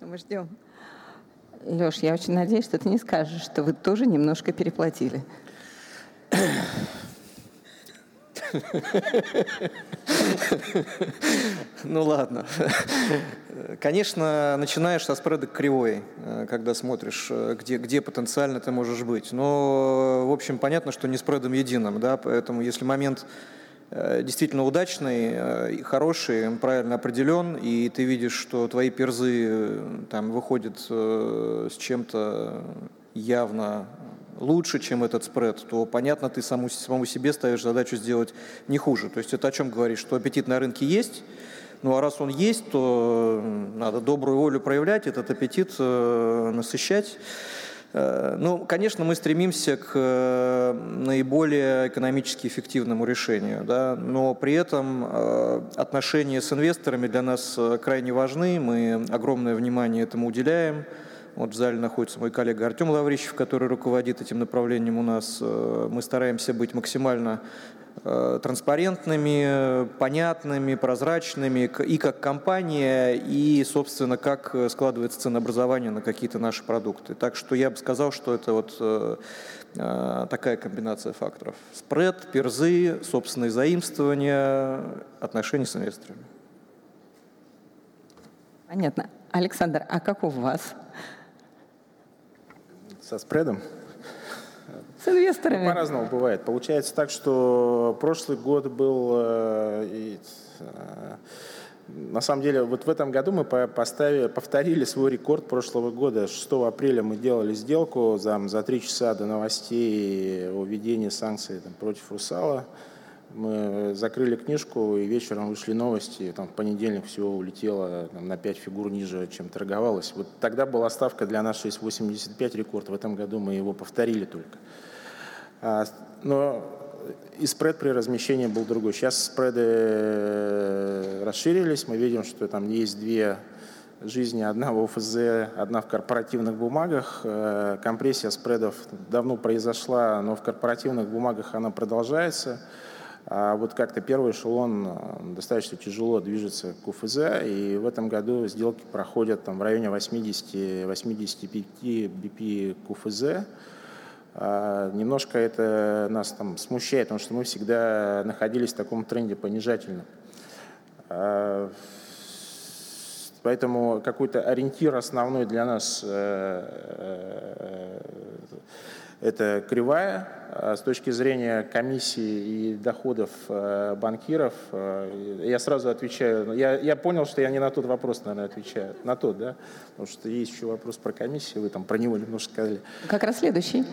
Мы ждем. Леш, я очень надеюсь, что ты не скажешь, что вы тоже немножко переплатили. Ну ладно. Конечно, начинаешь со спреда кривой, э, когда смотришь, э, где, где потенциально ты можешь быть. Но, в общем, понятно, что не спредом единым, да, поэтому если момент э, действительно удачный, хороший, правильно определен, и ты видишь, что твои перзы там выходят с чем-то явно лучше, чем этот спред, то, понятно, ты саму, самому себе ставишь задачу сделать не хуже. То есть это о чем говоришь, что аппетит на рынке есть, ну а раз он есть, то надо добрую волю проявлять, этот аппетит э, насыщать. Э, ну, конечно, мы стремимся к э, наиболее экономически эффективному решению, да, но при этом э, отношения с инвесторами для нас крайне важны, мы огромное внимание этому уделяем. Вот в зале находится мой коллега Артем Лаврищев, который руководит этим направлением у нас. Э, мы стараемся быть максимально э, транспарентными, понятными, прозрачными и как компания, и, собственно, как складывается ценообразование на какие-то наши продукты. Так что я бы сказал, что это вот э, такая комбинация факторов. Спред, перзы, собственные заимствования, отношения с инвесторами. Понятно. Александр, а как у вас? Со спредом. С инвесторами. Ну, по-разному бывает. Получается так, что прошлый год был... Э, э, на самом деле, вот в этом году мы поставили, повторили свой рекорд прошлого года. 6 апреля мы делали сделку за, за 3 часа до новостей о введении санкций там, против «Русала». Мы закрыли книжку, и вечером вышли новости. Там в понедельник всего улетело там, на 5 фигур ниже, чем торговалось. Вот тогда была ставка для нас 6,85 рекорд. В этом году мы его повторили только. А, но и спред при размещении был другой. Сейчас спреды э, расширились. Мы видим, что там есть две жизни. Одна в ОФЗ, одна в корпоративных бумагах. Э, компрессия спредов давно произошла, но в корпоративных бумагах она продолжается. А вот как-то первый эшелон э, достаточно тяжело движется к УФЗ, и в этом году сделки проходят там, в районе 80-85 BP к УФЗ. А, немножко это нас там смущает, потому что мы всегда находились в таком тренде понижательном. А, поэтому какой-то ориентир основной для нас э, э, это кривая. А с точки зрения комиссии и доходов э, банкиров, э, я сразу отвечаю, я, я понял, что я не на тот вопрос, наверное, отвечаю. На тот, да? Потому что есть еще вопрос про комиссию, вы там про него немножко сказали. Как раз следующий.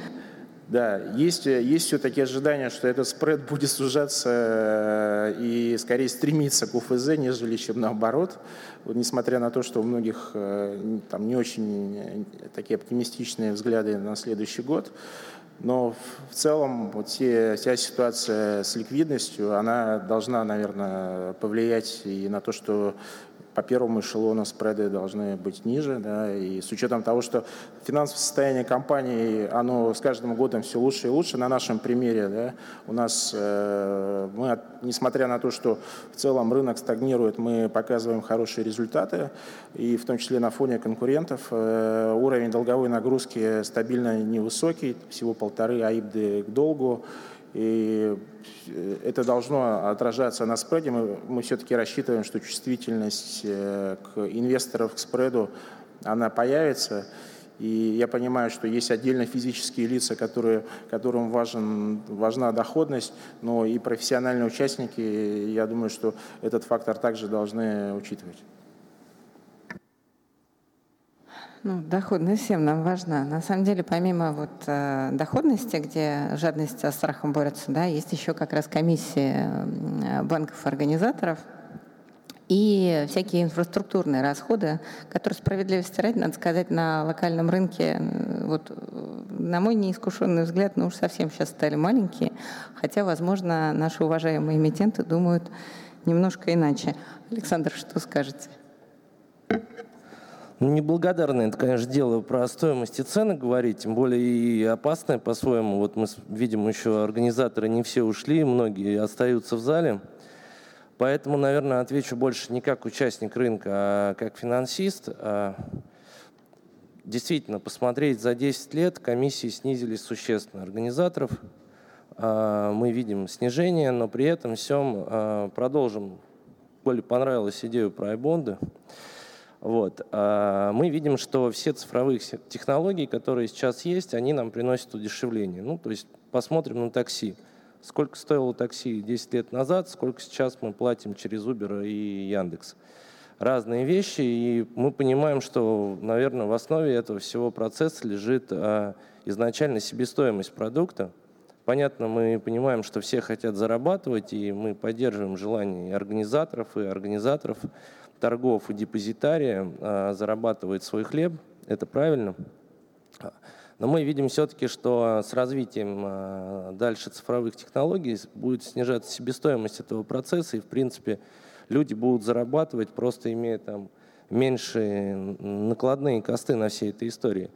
Да, есть, есть все-таки ожидания, что этот спред будет сужаться э, и скорее стремиться к УФЗ, нежели чем наоборот. Вот, несмотря на то, что у многих э, там не очень э, такие оптимистичные взгляды на следующий год, но в целом вот те, вся ситуация с ликвидностью, она должна, наверное, повлиять и на то, что по первому эшелону спреды должны быть ниже, да, и с учетом того, что финансовое состояние компании, оно с каждым годом все лучше и лучше, на нашем примере, да, у нас, э, мы, несмотря на то, что в целом рынок стагнирует, мы показываем хорошие результаты, и в том числе на фоне конкурентов, э, уровень долговой нагрузки стабильно невысокий, всего полторы АИБДы к долгу, и э, это должно отражаться на спреде. Мы, мы все-таки рассчитываем, что чувствительность э, к инвесторов к спреду, она появится. И я понимаю, что есть отдельно физические лица, которые, которым важен, важна доходность, но и профессиональные участники, я думаю, что этот фактор также должны учитывать. Ну, доходность всем нам важна. На самом деле, помимо вот э, доходности, где жадность со страхом борется, да, есть еще как раз комиссии э, банков-организаторов и всякие инфраструктурные расходы, которые справедливости ради, надо сказать, на локальном рынке, вот, на мой неискушенный взгляд, ну уж совсем сейчас стали маленькие, хотя, возможно, наши уважаемые эмитенты думают немножко иначе. Александр, что скажете? Ну, неблагодарное, это, конечно, дело про стоимость и цены говорить, тем более и опасное по-своему. Вот мы видим, еще организаторы не все ушли, многие остаются в зале. Поэтому, наверное, отвечу больше не как участник рынка, а как финансист. А, действительно, посмотреть за 10 лет комиссии снизились существенно. Организаторов а, мы видим снижение, но при этом всем а, продолжим. Более понравилась идея про айбонды. Вот. А мы видим, что все цифровые технологии, которые сейчас есть, они нам приносят удешевление. Ну, то есть посмотрим на такси. Сколько стоило такси 10 лет назад, сколько сейчас мы платим через Uber и Яндекс. Разные вещи, и мы понимаем, что, наверное, в основе этого всего процесса лежит а, изначально себестоимость продукта. Понятно, мы понимаем, что все хотят зарабатывать, и мы поддерживаем желание и организаторов, и организаторов торгов и депозитария а, зарабатывает свой хлеб, это правильно. Но мы видим все-таки, что с развитием а, дальше цифровых технологий будет снижаться себестоимость этого процесса, и, в принципе, люди будут зарабатывать, просто имея там меньшие накладные косты на всей этой истории.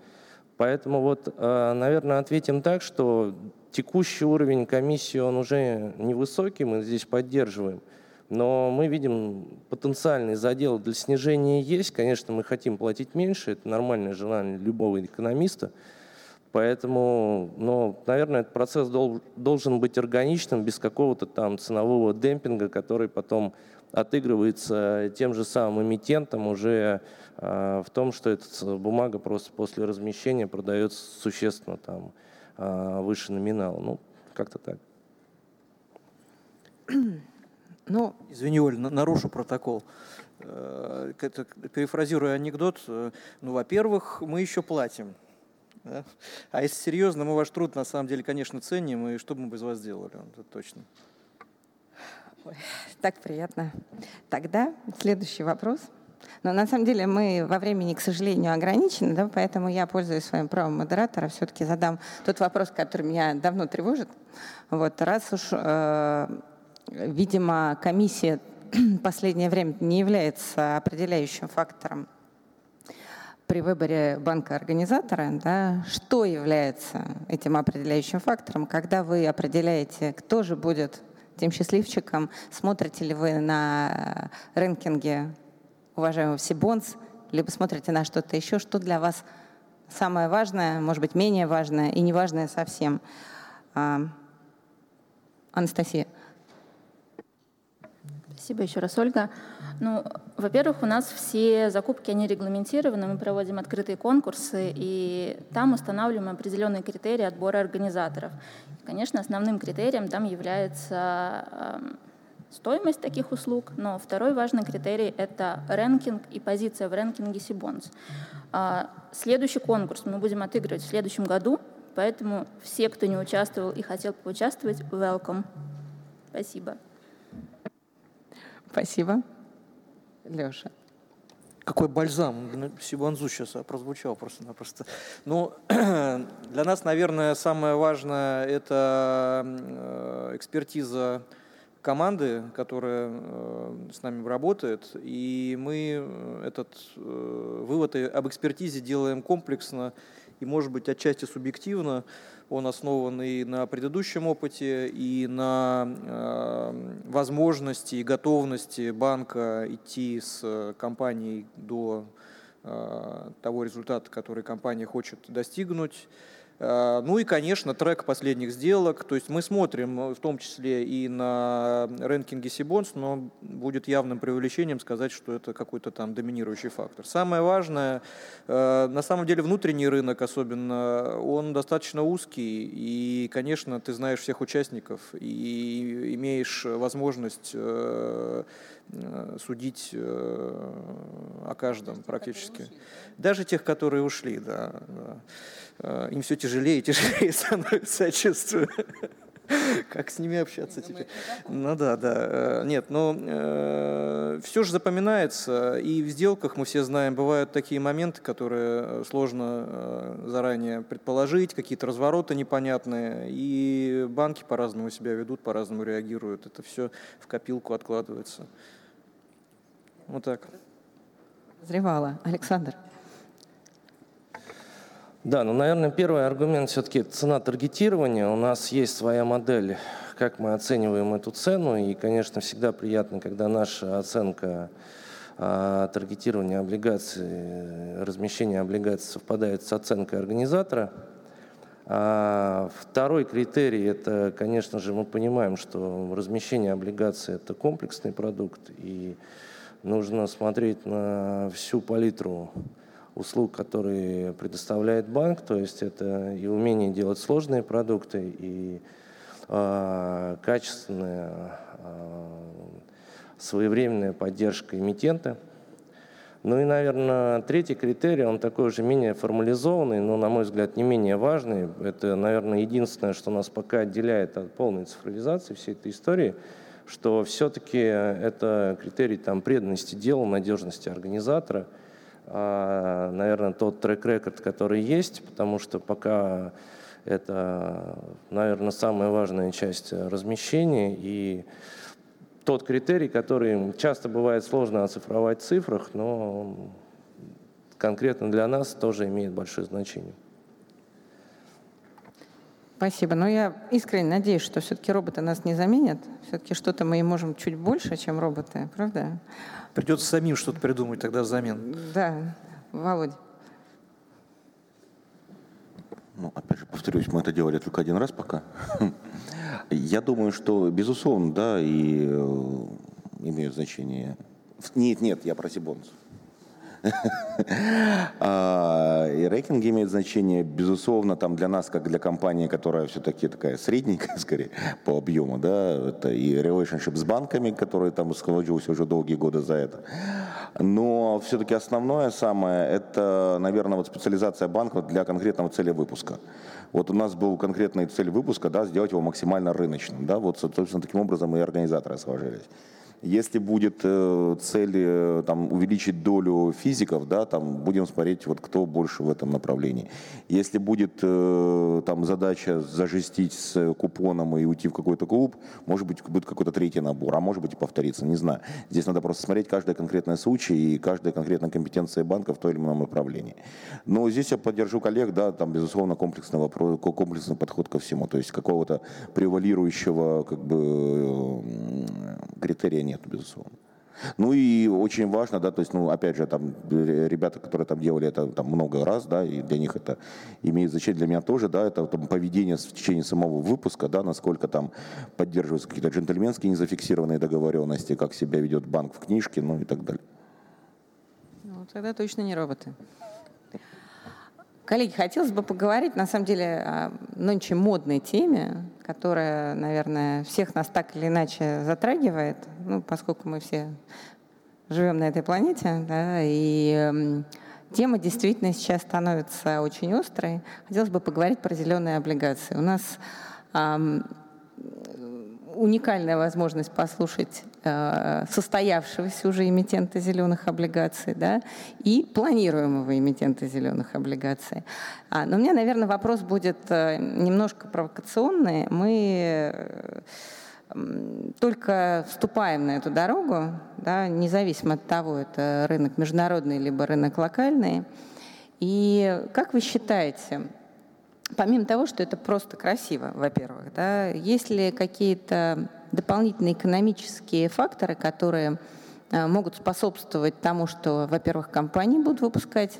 Поэтому вот, а, наверное, ответим так, что текущий уровень комиссии, он уже невысокий, мы здесь поддерживаем – но мы видим потенциальный задел для снижения есть. Конечно, мы хотим платить меньше, это нормальное желание любого экономиста. Поэтому, но, наверное, этот процесс дол, должен быть органичным, без какого-то там ценового демпинга, который потом отыгрывается тем же самым эмитентом уже э, в том, что эта бумага просто после размещения продается существенно там э, выше номинала. Ну, как-то так. Ну, Извини, Оль, нарушу протокол. Э, это, перефразируя анекдот, э, ну, во-первых, мы еще платим. Да? А если серьезно, мы ваш труд на самом деле, конечно, ценим, и что бы мы без вас сделали, это точно. Ой, так приятно. Тогда следующий вопрос. Но на самом деле мы во времени, к сожалению, ограничены, да, поэтому я, пользуясь своим правом модератора, все-таки задам тот вопрос, который меня давно тревожит. Вот, раз уж э, Видимо, комиссия в последнее время не является определяющим фактором при выборе банка-организатора, да, что является этим определяющим фактором, когда вы определяете, кто же будет тем счастливчиком, смотрите ли вы на рэнкинге уважаемого Сибонс, либо смотрите на что-то еще, что для вас самое важное, может быть, менее важное и неважное совсем. А, Анастасия. Спасибо еще раз, Ольга. Ну, во-первых, у нас все закупки, они регламентированы, мы проводим открытые конкурсы, и там устанавливаем определенные критерии отбора организаторов. И, конечно, основным критерием там является э, стоимость таких услуг, но второй важный критерий — это рэнкинг и позиция в рэнкинге Сибонс. А, следующий конкурс мы будем отыгрывать в следующем году, поэтому все, кто не участвовал и хотел поучаствовать, welcome. Спасибо. Спасибо. Леша. Какой бальзам Сибанзу сейчас прозвучал просто-напросто. Ну, для нас, наверное, самое важное – это э, экспертиза команды, которая э, с нами работает, и мы этот э, вывод об экспертизе делаем комплексно и, может быть, отчасти субъективно. Он основан и на предыдущем опыте, и на э, возможности и готовности банка идти с компанией до э, того результата, который компания хочет достигнуть. Э, ну и, конечно, трек последних сделок. То есть мы смотрим э, в том числе и на рэнкинге Сибонс, но будет явным преувеличением сказать, что это какой-то там доминирующий фактор. Самое важное, э, на самом деле внутренний рынок особенно, он достаточно узкий, и, конечно, ты знаешь всех участников и имеешь возможность судить о каждом практически. Даже тех, которые ушли, да. да. Э, им все тяжелее и тяжелее становится, я чувствую. Как с ними общаться теперь? Ну да, да. Э, нет, но э, все же запоминается. И в сделках мы все знаем, бывают такие моменты, которые сложно э, заранее предположить, какие-то развороты непонятные. И банки по-разному себя ведут, по-разному реагируют. Это все в копилку откладывается. Вот так. Зревала. Александр. Да, ну, наверное, первый аргумент все-таки цена таргетирования. У нас есть своя модель, как мы оцениваем эту цену. И, конечно, всегда приятно, когда наша оценка а, таргетирования облигаций, размещения облигаций совпадает с оценкой организатора. А второй критерий – это, конечно же, мы понимаем, что размещение облигаций – это комплексный продукт, и нужно смотреть на всю палитру услуг, которые предоставляет банк, то есть это и умение делать сложные продукты, и э, качественная, э, своевременная поддержка эмитента. Ну и, наверное, третий критерий, он такой уже менее формализованный, но, на мой взгляд, не менее важный. Это, наверное, единственное, что нас пока отделяет от полной цифровизации всей этой истории, что все-таки это критерий там, преданности делу, надежности организатора – наверное, тот трек-рекорд, который есть, потому что пока это, наверное, самая важная часть размещения и тот критерий, который часто бывает сложно оцифровать в цифрах, но конкретно для нас тоже имеет большое значение. Спасибо. Но я искренне надеюсь, что все-таки роботы нас не заменят. Все-таки что-то мы и можем чуть больше, чем роботы, правда? Придется самим что-то придумать тогда взамен. Да, Володь. Ну, опять же, повторюсь, мы это делали только один раз пока. Я думаю, что, безусловно, да, и э, имеют значение. Нет, нет, я про Сибонс. А, и рейтинги имеют значение, безусловно, там для нас, как для компании, которая все-таки такая средненькая, скорее, по объему, да, это и relationship с банками, которые там сложился уже долгие годы за это. Но все-таки основное самое, это, наверное, вот специализация банков для конкретного цели выпуска. Вот у нас был конкретная цель выпуска, да, сделать его максимально рыночным, да, вот, собственно, таким образом и организаторы сложились. Если будет э, цель э, там, увеличить долю физиков, да, там, будем смотреть, вот, кто больше в этом направлении. Если будет э, там, задача зажестить с купоном и уйти в какой-то клуб, может быть, будет какой-то третий набор, а может быть и повториться, не знаю. Здесь надо просто смотреть каждый конкретный случай и каждая конкретная компетенция банка в том или ином направлении. Но здесь я поддержу коллег, да, там, безусловно, комплексный, вопрос, комплексный подход ко всему, то есть какого-то превалирующего как бы, критерия нет, безусловно. Ну и очень важно, да, то есть, ну, опять же, там, ребята, которые там делали это там много раз, да, и для них это имеет значение, для меня тоже, да, это там, поведение в течение самого выпуска, да, насколько там поддерживаются какие-то джентльменские незафиксированные договоренности, как себя ведет банк в книжке, ну и так далее. Ну, тогда точно не роботы. Коллеги, хотелось бы поговорить, на самом деле, о нынче модной теме, которая, наверное, всех нас так или иначе затрагивает, ну, поскольку мы все живем на этой планете, да, и э, тема действительно сейчас становится очень острой. Хотелось бы поговорить про зеленые облигации. У нас уникальная возможность послушать э, состоявшегося уже эмитента зеленых облигаций да, и планируемого эмитента зеленых облигаций. А, но у меня, наверное, вопрос будет э, немножко провокационный. Мы э, только вступаем на эту дорогу, да, независимо от того, это рынок международный либо рынок локальный. И как вы считаете, помимо того, что это просто красиво, во-первых, да, есть ли какие-то дополнительные экономические факторы, которые э, могут способствовать тому, что, во-первых, компании будут выпускать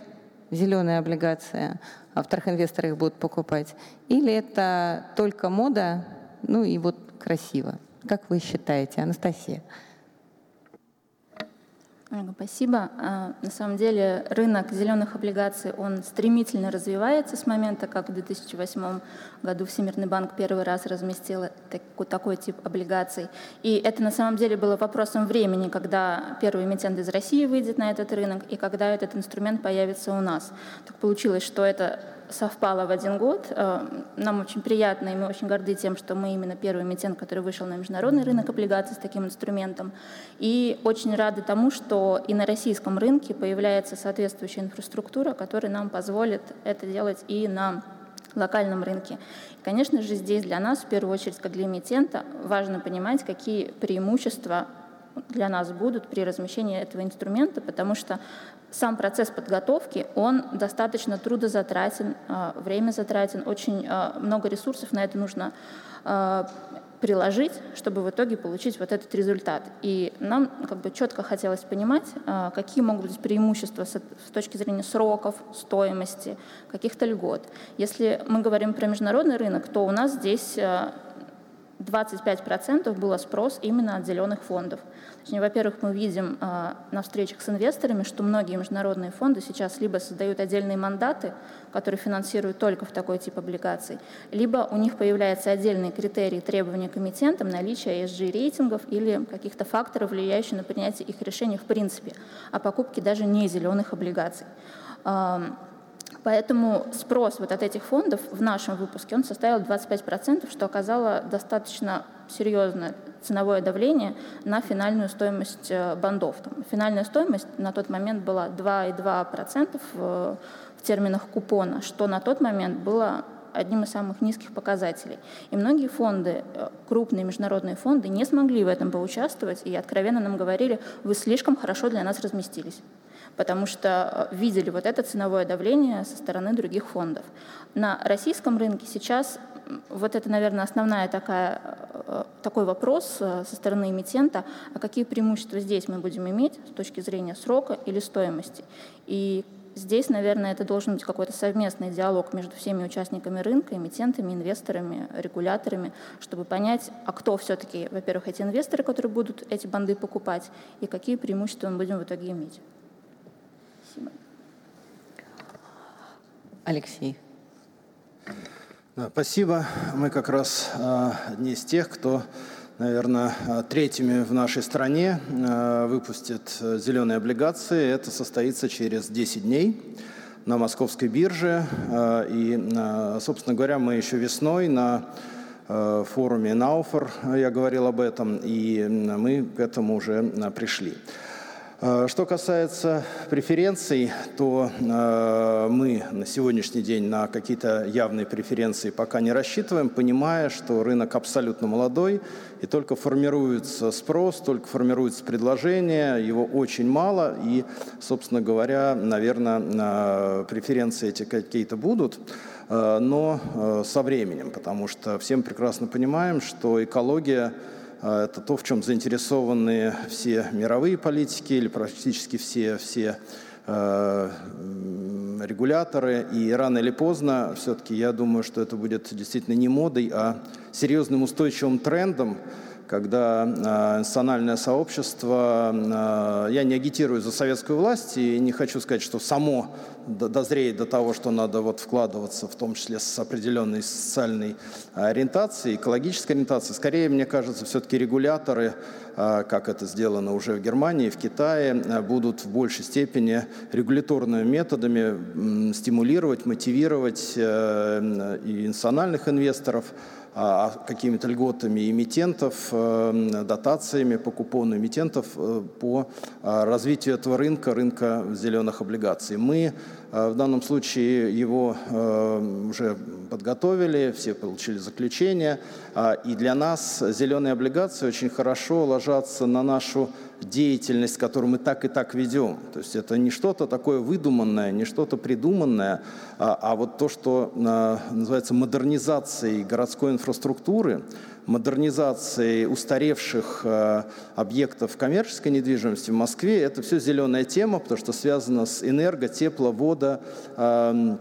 зеленые облигации, а вторых инвесторы их будут покупать? Или это только мода, ну и вот красиво? Как вы считаете, Анастасия? Спасибо. А, на самом деле рынок зеленых облигаций, он стремительно развивается с момента, как в 2008 году Всемирный банк первый раз разместил такой тип облигаций. И это на самом деле было вопросом времени, когда первый эмитент из России выйдет на этот рынок и когда этот инструмент появится у нас. Так получилось, что это совпало в один год. Э, нам очень приятно, и мы очень горды тем, что мы именно первый эмитент, который вышел на международный рынок облигаций с таким инструментом. И очень рады тому, что и на российском рынке появляется соответствующая инфраструктура, которая нам позволит это делать и на локальном рынке. конечно же, здесь для нас, в первую очередь, как для эмитента, важно понимать, какие преимущества для нас будут при размещении этого инструмента, потому что сам процесс подготовки, он достаточно трудозатратен, а, время затратен, очень а, много ресурсов на это нужно а, приложить, чтобы в итоге получить вот этот результат. И нам как бы четко хотелось понимать, какие могут быть преимущества с точки зрения сроков, стоимости, каких-то льгот. Если мы говорим про международный рынок, то у нас здесь 25% было спрос именно от зеленых фондов. Во-первых, мы видим э, на встречах с инвесторами, что многие международные фонды сейчас либо создают отдельные мандаты, которые финансируют только в такой тип облигаций, либо у них появляются отдельные критерии требования к эмитентам, наличие ESG-рейтингов или каких-то факторов, влияющих на принятие их решений в принципе, о покупке даже не зеленых облигаций. Поэтому спрос вот от этих фондов в нашем выпуске он составил 25%, что оказало достаточно серьезное ценовое давление на финальную стоимость э, бандов. Там, финальная стоимость на тот момент была 2,2% в, в терминах купона, что на тот момент было одним из самых низких показателей. И многие фонды, э, крупные международные фонды, не смогли в этом поучаствовать и откровенно нам говорили, вы слишком хорошо для нас разместились потому что э, видели вот это ценовое давление со стороны других фондов. На российском рынке сейчас вот это, наверное, основная такая, э, такой вопрос э, со стороны эмитента, а какие преимущества здесь мы будем иметь с точки зрения срока или стоимости. И здесь, наверное, это должен быть какой-то совместный диалог между всеми участниками рынка, эмитентами, инвесторами, регуляторами, чтобы понять, а кто все-таки, во-первых, эти инвесторы, которые будут эти банды покупать, и какие преимущества мы будем в итоге иметь. Спасибо. Алексей. Да, спасибо. Мы как раз э, одни из тех, кто, наверное, третьими в нашей стране э, выпустит зеленые облигации. Это состоится через 10 дней на московской бирже. Э, и, собственно говоря, мы еще весной на форуме Науфор, я говорил об этом, и мы к этому уже пришли. Э, что касается преференций, то э, мы на сегодняшний день на какие-то явные преференции пока не рассчитываем, понимая, что рынок абсолютно молодой, и только формируется спрос, только формируется предложение, его очень мало, и, собственно говоря, наверное, э, преференции эти какие-то будут но со временем, потому что всем прекрасно понимаем, что экология а, это то, в чем заинтересованы все мировые политики или практически все, все э, регуляторы. И рано или поздно, все-таки я думаю, что это будет действительно не модой, а серьезным устойчивым трендом, когда э, национальное сообщество, э, я не агитирую за советскую власть и не хочу сказать, что само дозреет до того, что надо вот вкладываться, в том числе с определенной социальной ориентацией, экологической ориентацией. Скорее, мне кажется, все-таки регуляторы, э, как это сделано уже в Германии, в Китае, будут в большей степени регуляторными методами стимулировать, мотивировать э, и национальных инвесторов, а, а какими-то льготами эмитентов, э, дотациями по купону эмитентов э, по а, развитию этого рынка, рынка зеленых облигаций. Мы э, в данном случае его уже подготовили, все получили заключение, а, и для нас зеленые облигации очень хорошо ложатся на нашу деятельность, которую мы так и так ведем. То есть это не что-то такое выдуманное, не что-то придуманное, а, а вот то, что называется модернизацией городской инфраструктуры, модернизации устаревших э, объектов коммерческой недвижимости в Москве, это все зеленая тема, потому что связано с энерго, тепло, э,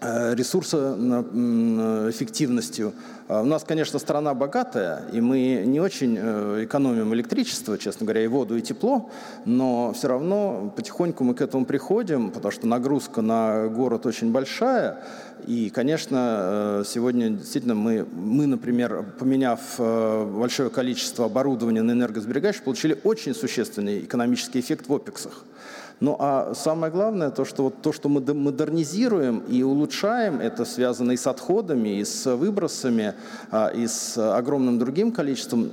ресурсоэффективностью. А у нас, конечно, страна богатая, и мы не очень э, экономим электричество, честно говоря, и воду, и тепло, но все равно потихоньку мы к этому приходим, потому что нагрузка на город очень большая. И, конечно, э, сегодня действительно мы, мы например, поменяв э, большое количество оборудования на энергосберегающее, получили очень существенный экономический эффект в ОПЕКСах. Ну а самое главное, то, что вот то, что мы модернизируем и улучшаем, это связано и с отходами, и с выбросами, а, и с огромным другим количеством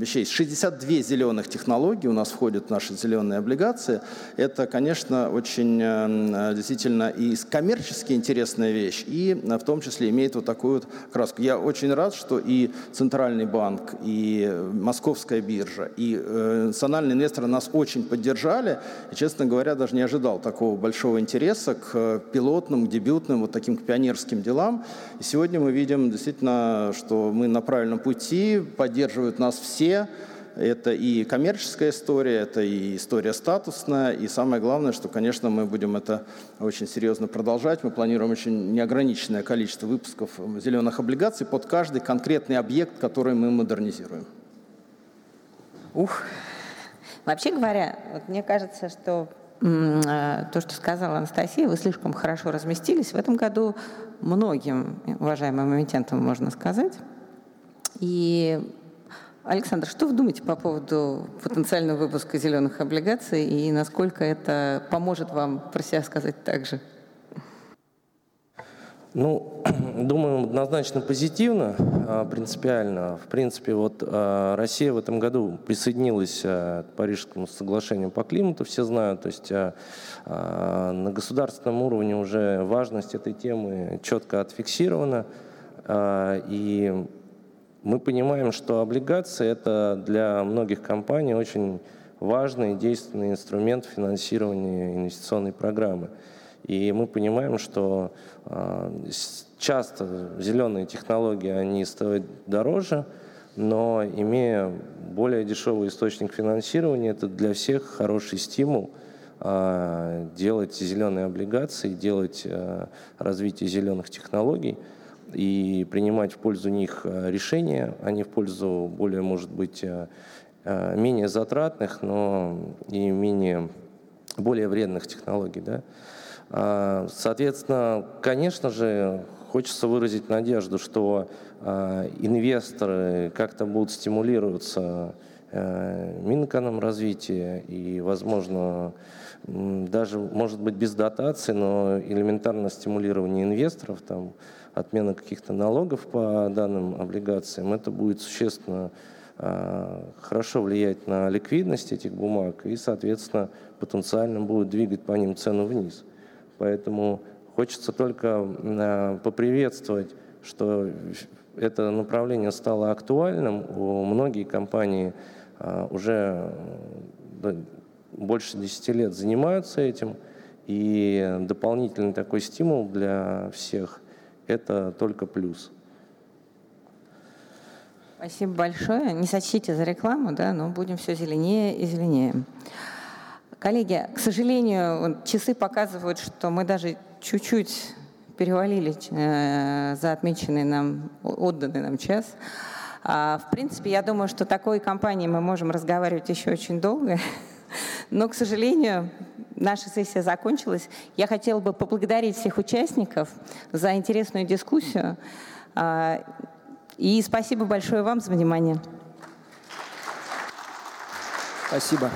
вещей. 62 зеленых технологий у нас входят в наши зеленые облигации. Это, конечно, очень э, действительно и коммерчески интересная вещь, и э, в том числе имеет вот такую вот краску. Я очень рад, что и Центральный банк, и Московская биржа, и э, национальные инвесторы нас очень поддержали. И, честно говоря, даже не ожидал такого большого интереса к пилотным, к дебютным, вот таким к пионерским делам. И сегодня мы видим действительно, что мы на правильном пути, поддерживают нас все. Это и коммерческая история, это и история статусная, и самое главное, что, конечно, мы будем это очень серьезно продолжать. Мы планируем очень неограниченное количество выпусков зеленых облигаций под каждый конкретный объект, который мы модернизируем. Ух, Вообще говоря, вот мне кажется, что э, то, что сказала Анастасия, вы слишком хорошо разместились. В этом году многим уважаемым эмитентам можно сказать. И Александр, что вы думаете по поводу потенциального выпуска зеленых облигаций и насколько это поможет вам про себя сказать так же? Ну, думаю, однозначно позитивно, а, принципиально. В принципе, вот а, Россия в этом году присоединилась а, к Парижскому соглашению по климату, все знают. То есть на государственном уровне уже важность этой темы четко отфиксирована. И мы понимаем, что облигации – это для многих компаний очень важный и действенный инструмент финансирования инвестиционной программы. И мы понимаем, что часто зеленые технологии, они стоят дороже, но имея более дешевый источник финансирования, это для всех хороший стимул а, делать зеленые облигации, делать а, развитие зеленых технологий и принимать в пользу них решения, а не в пользу более, может быть, менее затратных, но и менее, более вредных технологий. Да? А, соответственно, конечно же, хочется выразить надежду, что а, инвесторы как-то будут стимулироваться э, Минэкономразвития и, возможно, даже, может быть, без дотаций, но элементарно стимулирование инвесторов, там, отмена каких-то налогов по данным облигациям, это будет существенно а, хорошо влиять на ликвидность этих бумаг и, соответственно, потенциально будет двигать по ним цену вниз. Поэтому хочется только э, поприветствовать, что это направление стало актуальным. У многие компании э, уже э, больше 10 лет занимаются этим, и дополнительный такой стимул для всех – это только плюс. Спасибо большое. Не сочтите за рекламу, да, но будем все зеленее и зеленее. Коллеги, к сожалению, часы показывают, что мы даже чуть-чуть перевалили э, за отмеченный нам, отданный нам час. А, в принципе, я думаю, что такой компанией мы можем разговаривать еще очень долго. Но, к сожалению, наша сессия закончилась. Я хотела бы поблагодарить всех участников за интересную дискуссию. А, и спасибо большое вам за внимание. Спасибо.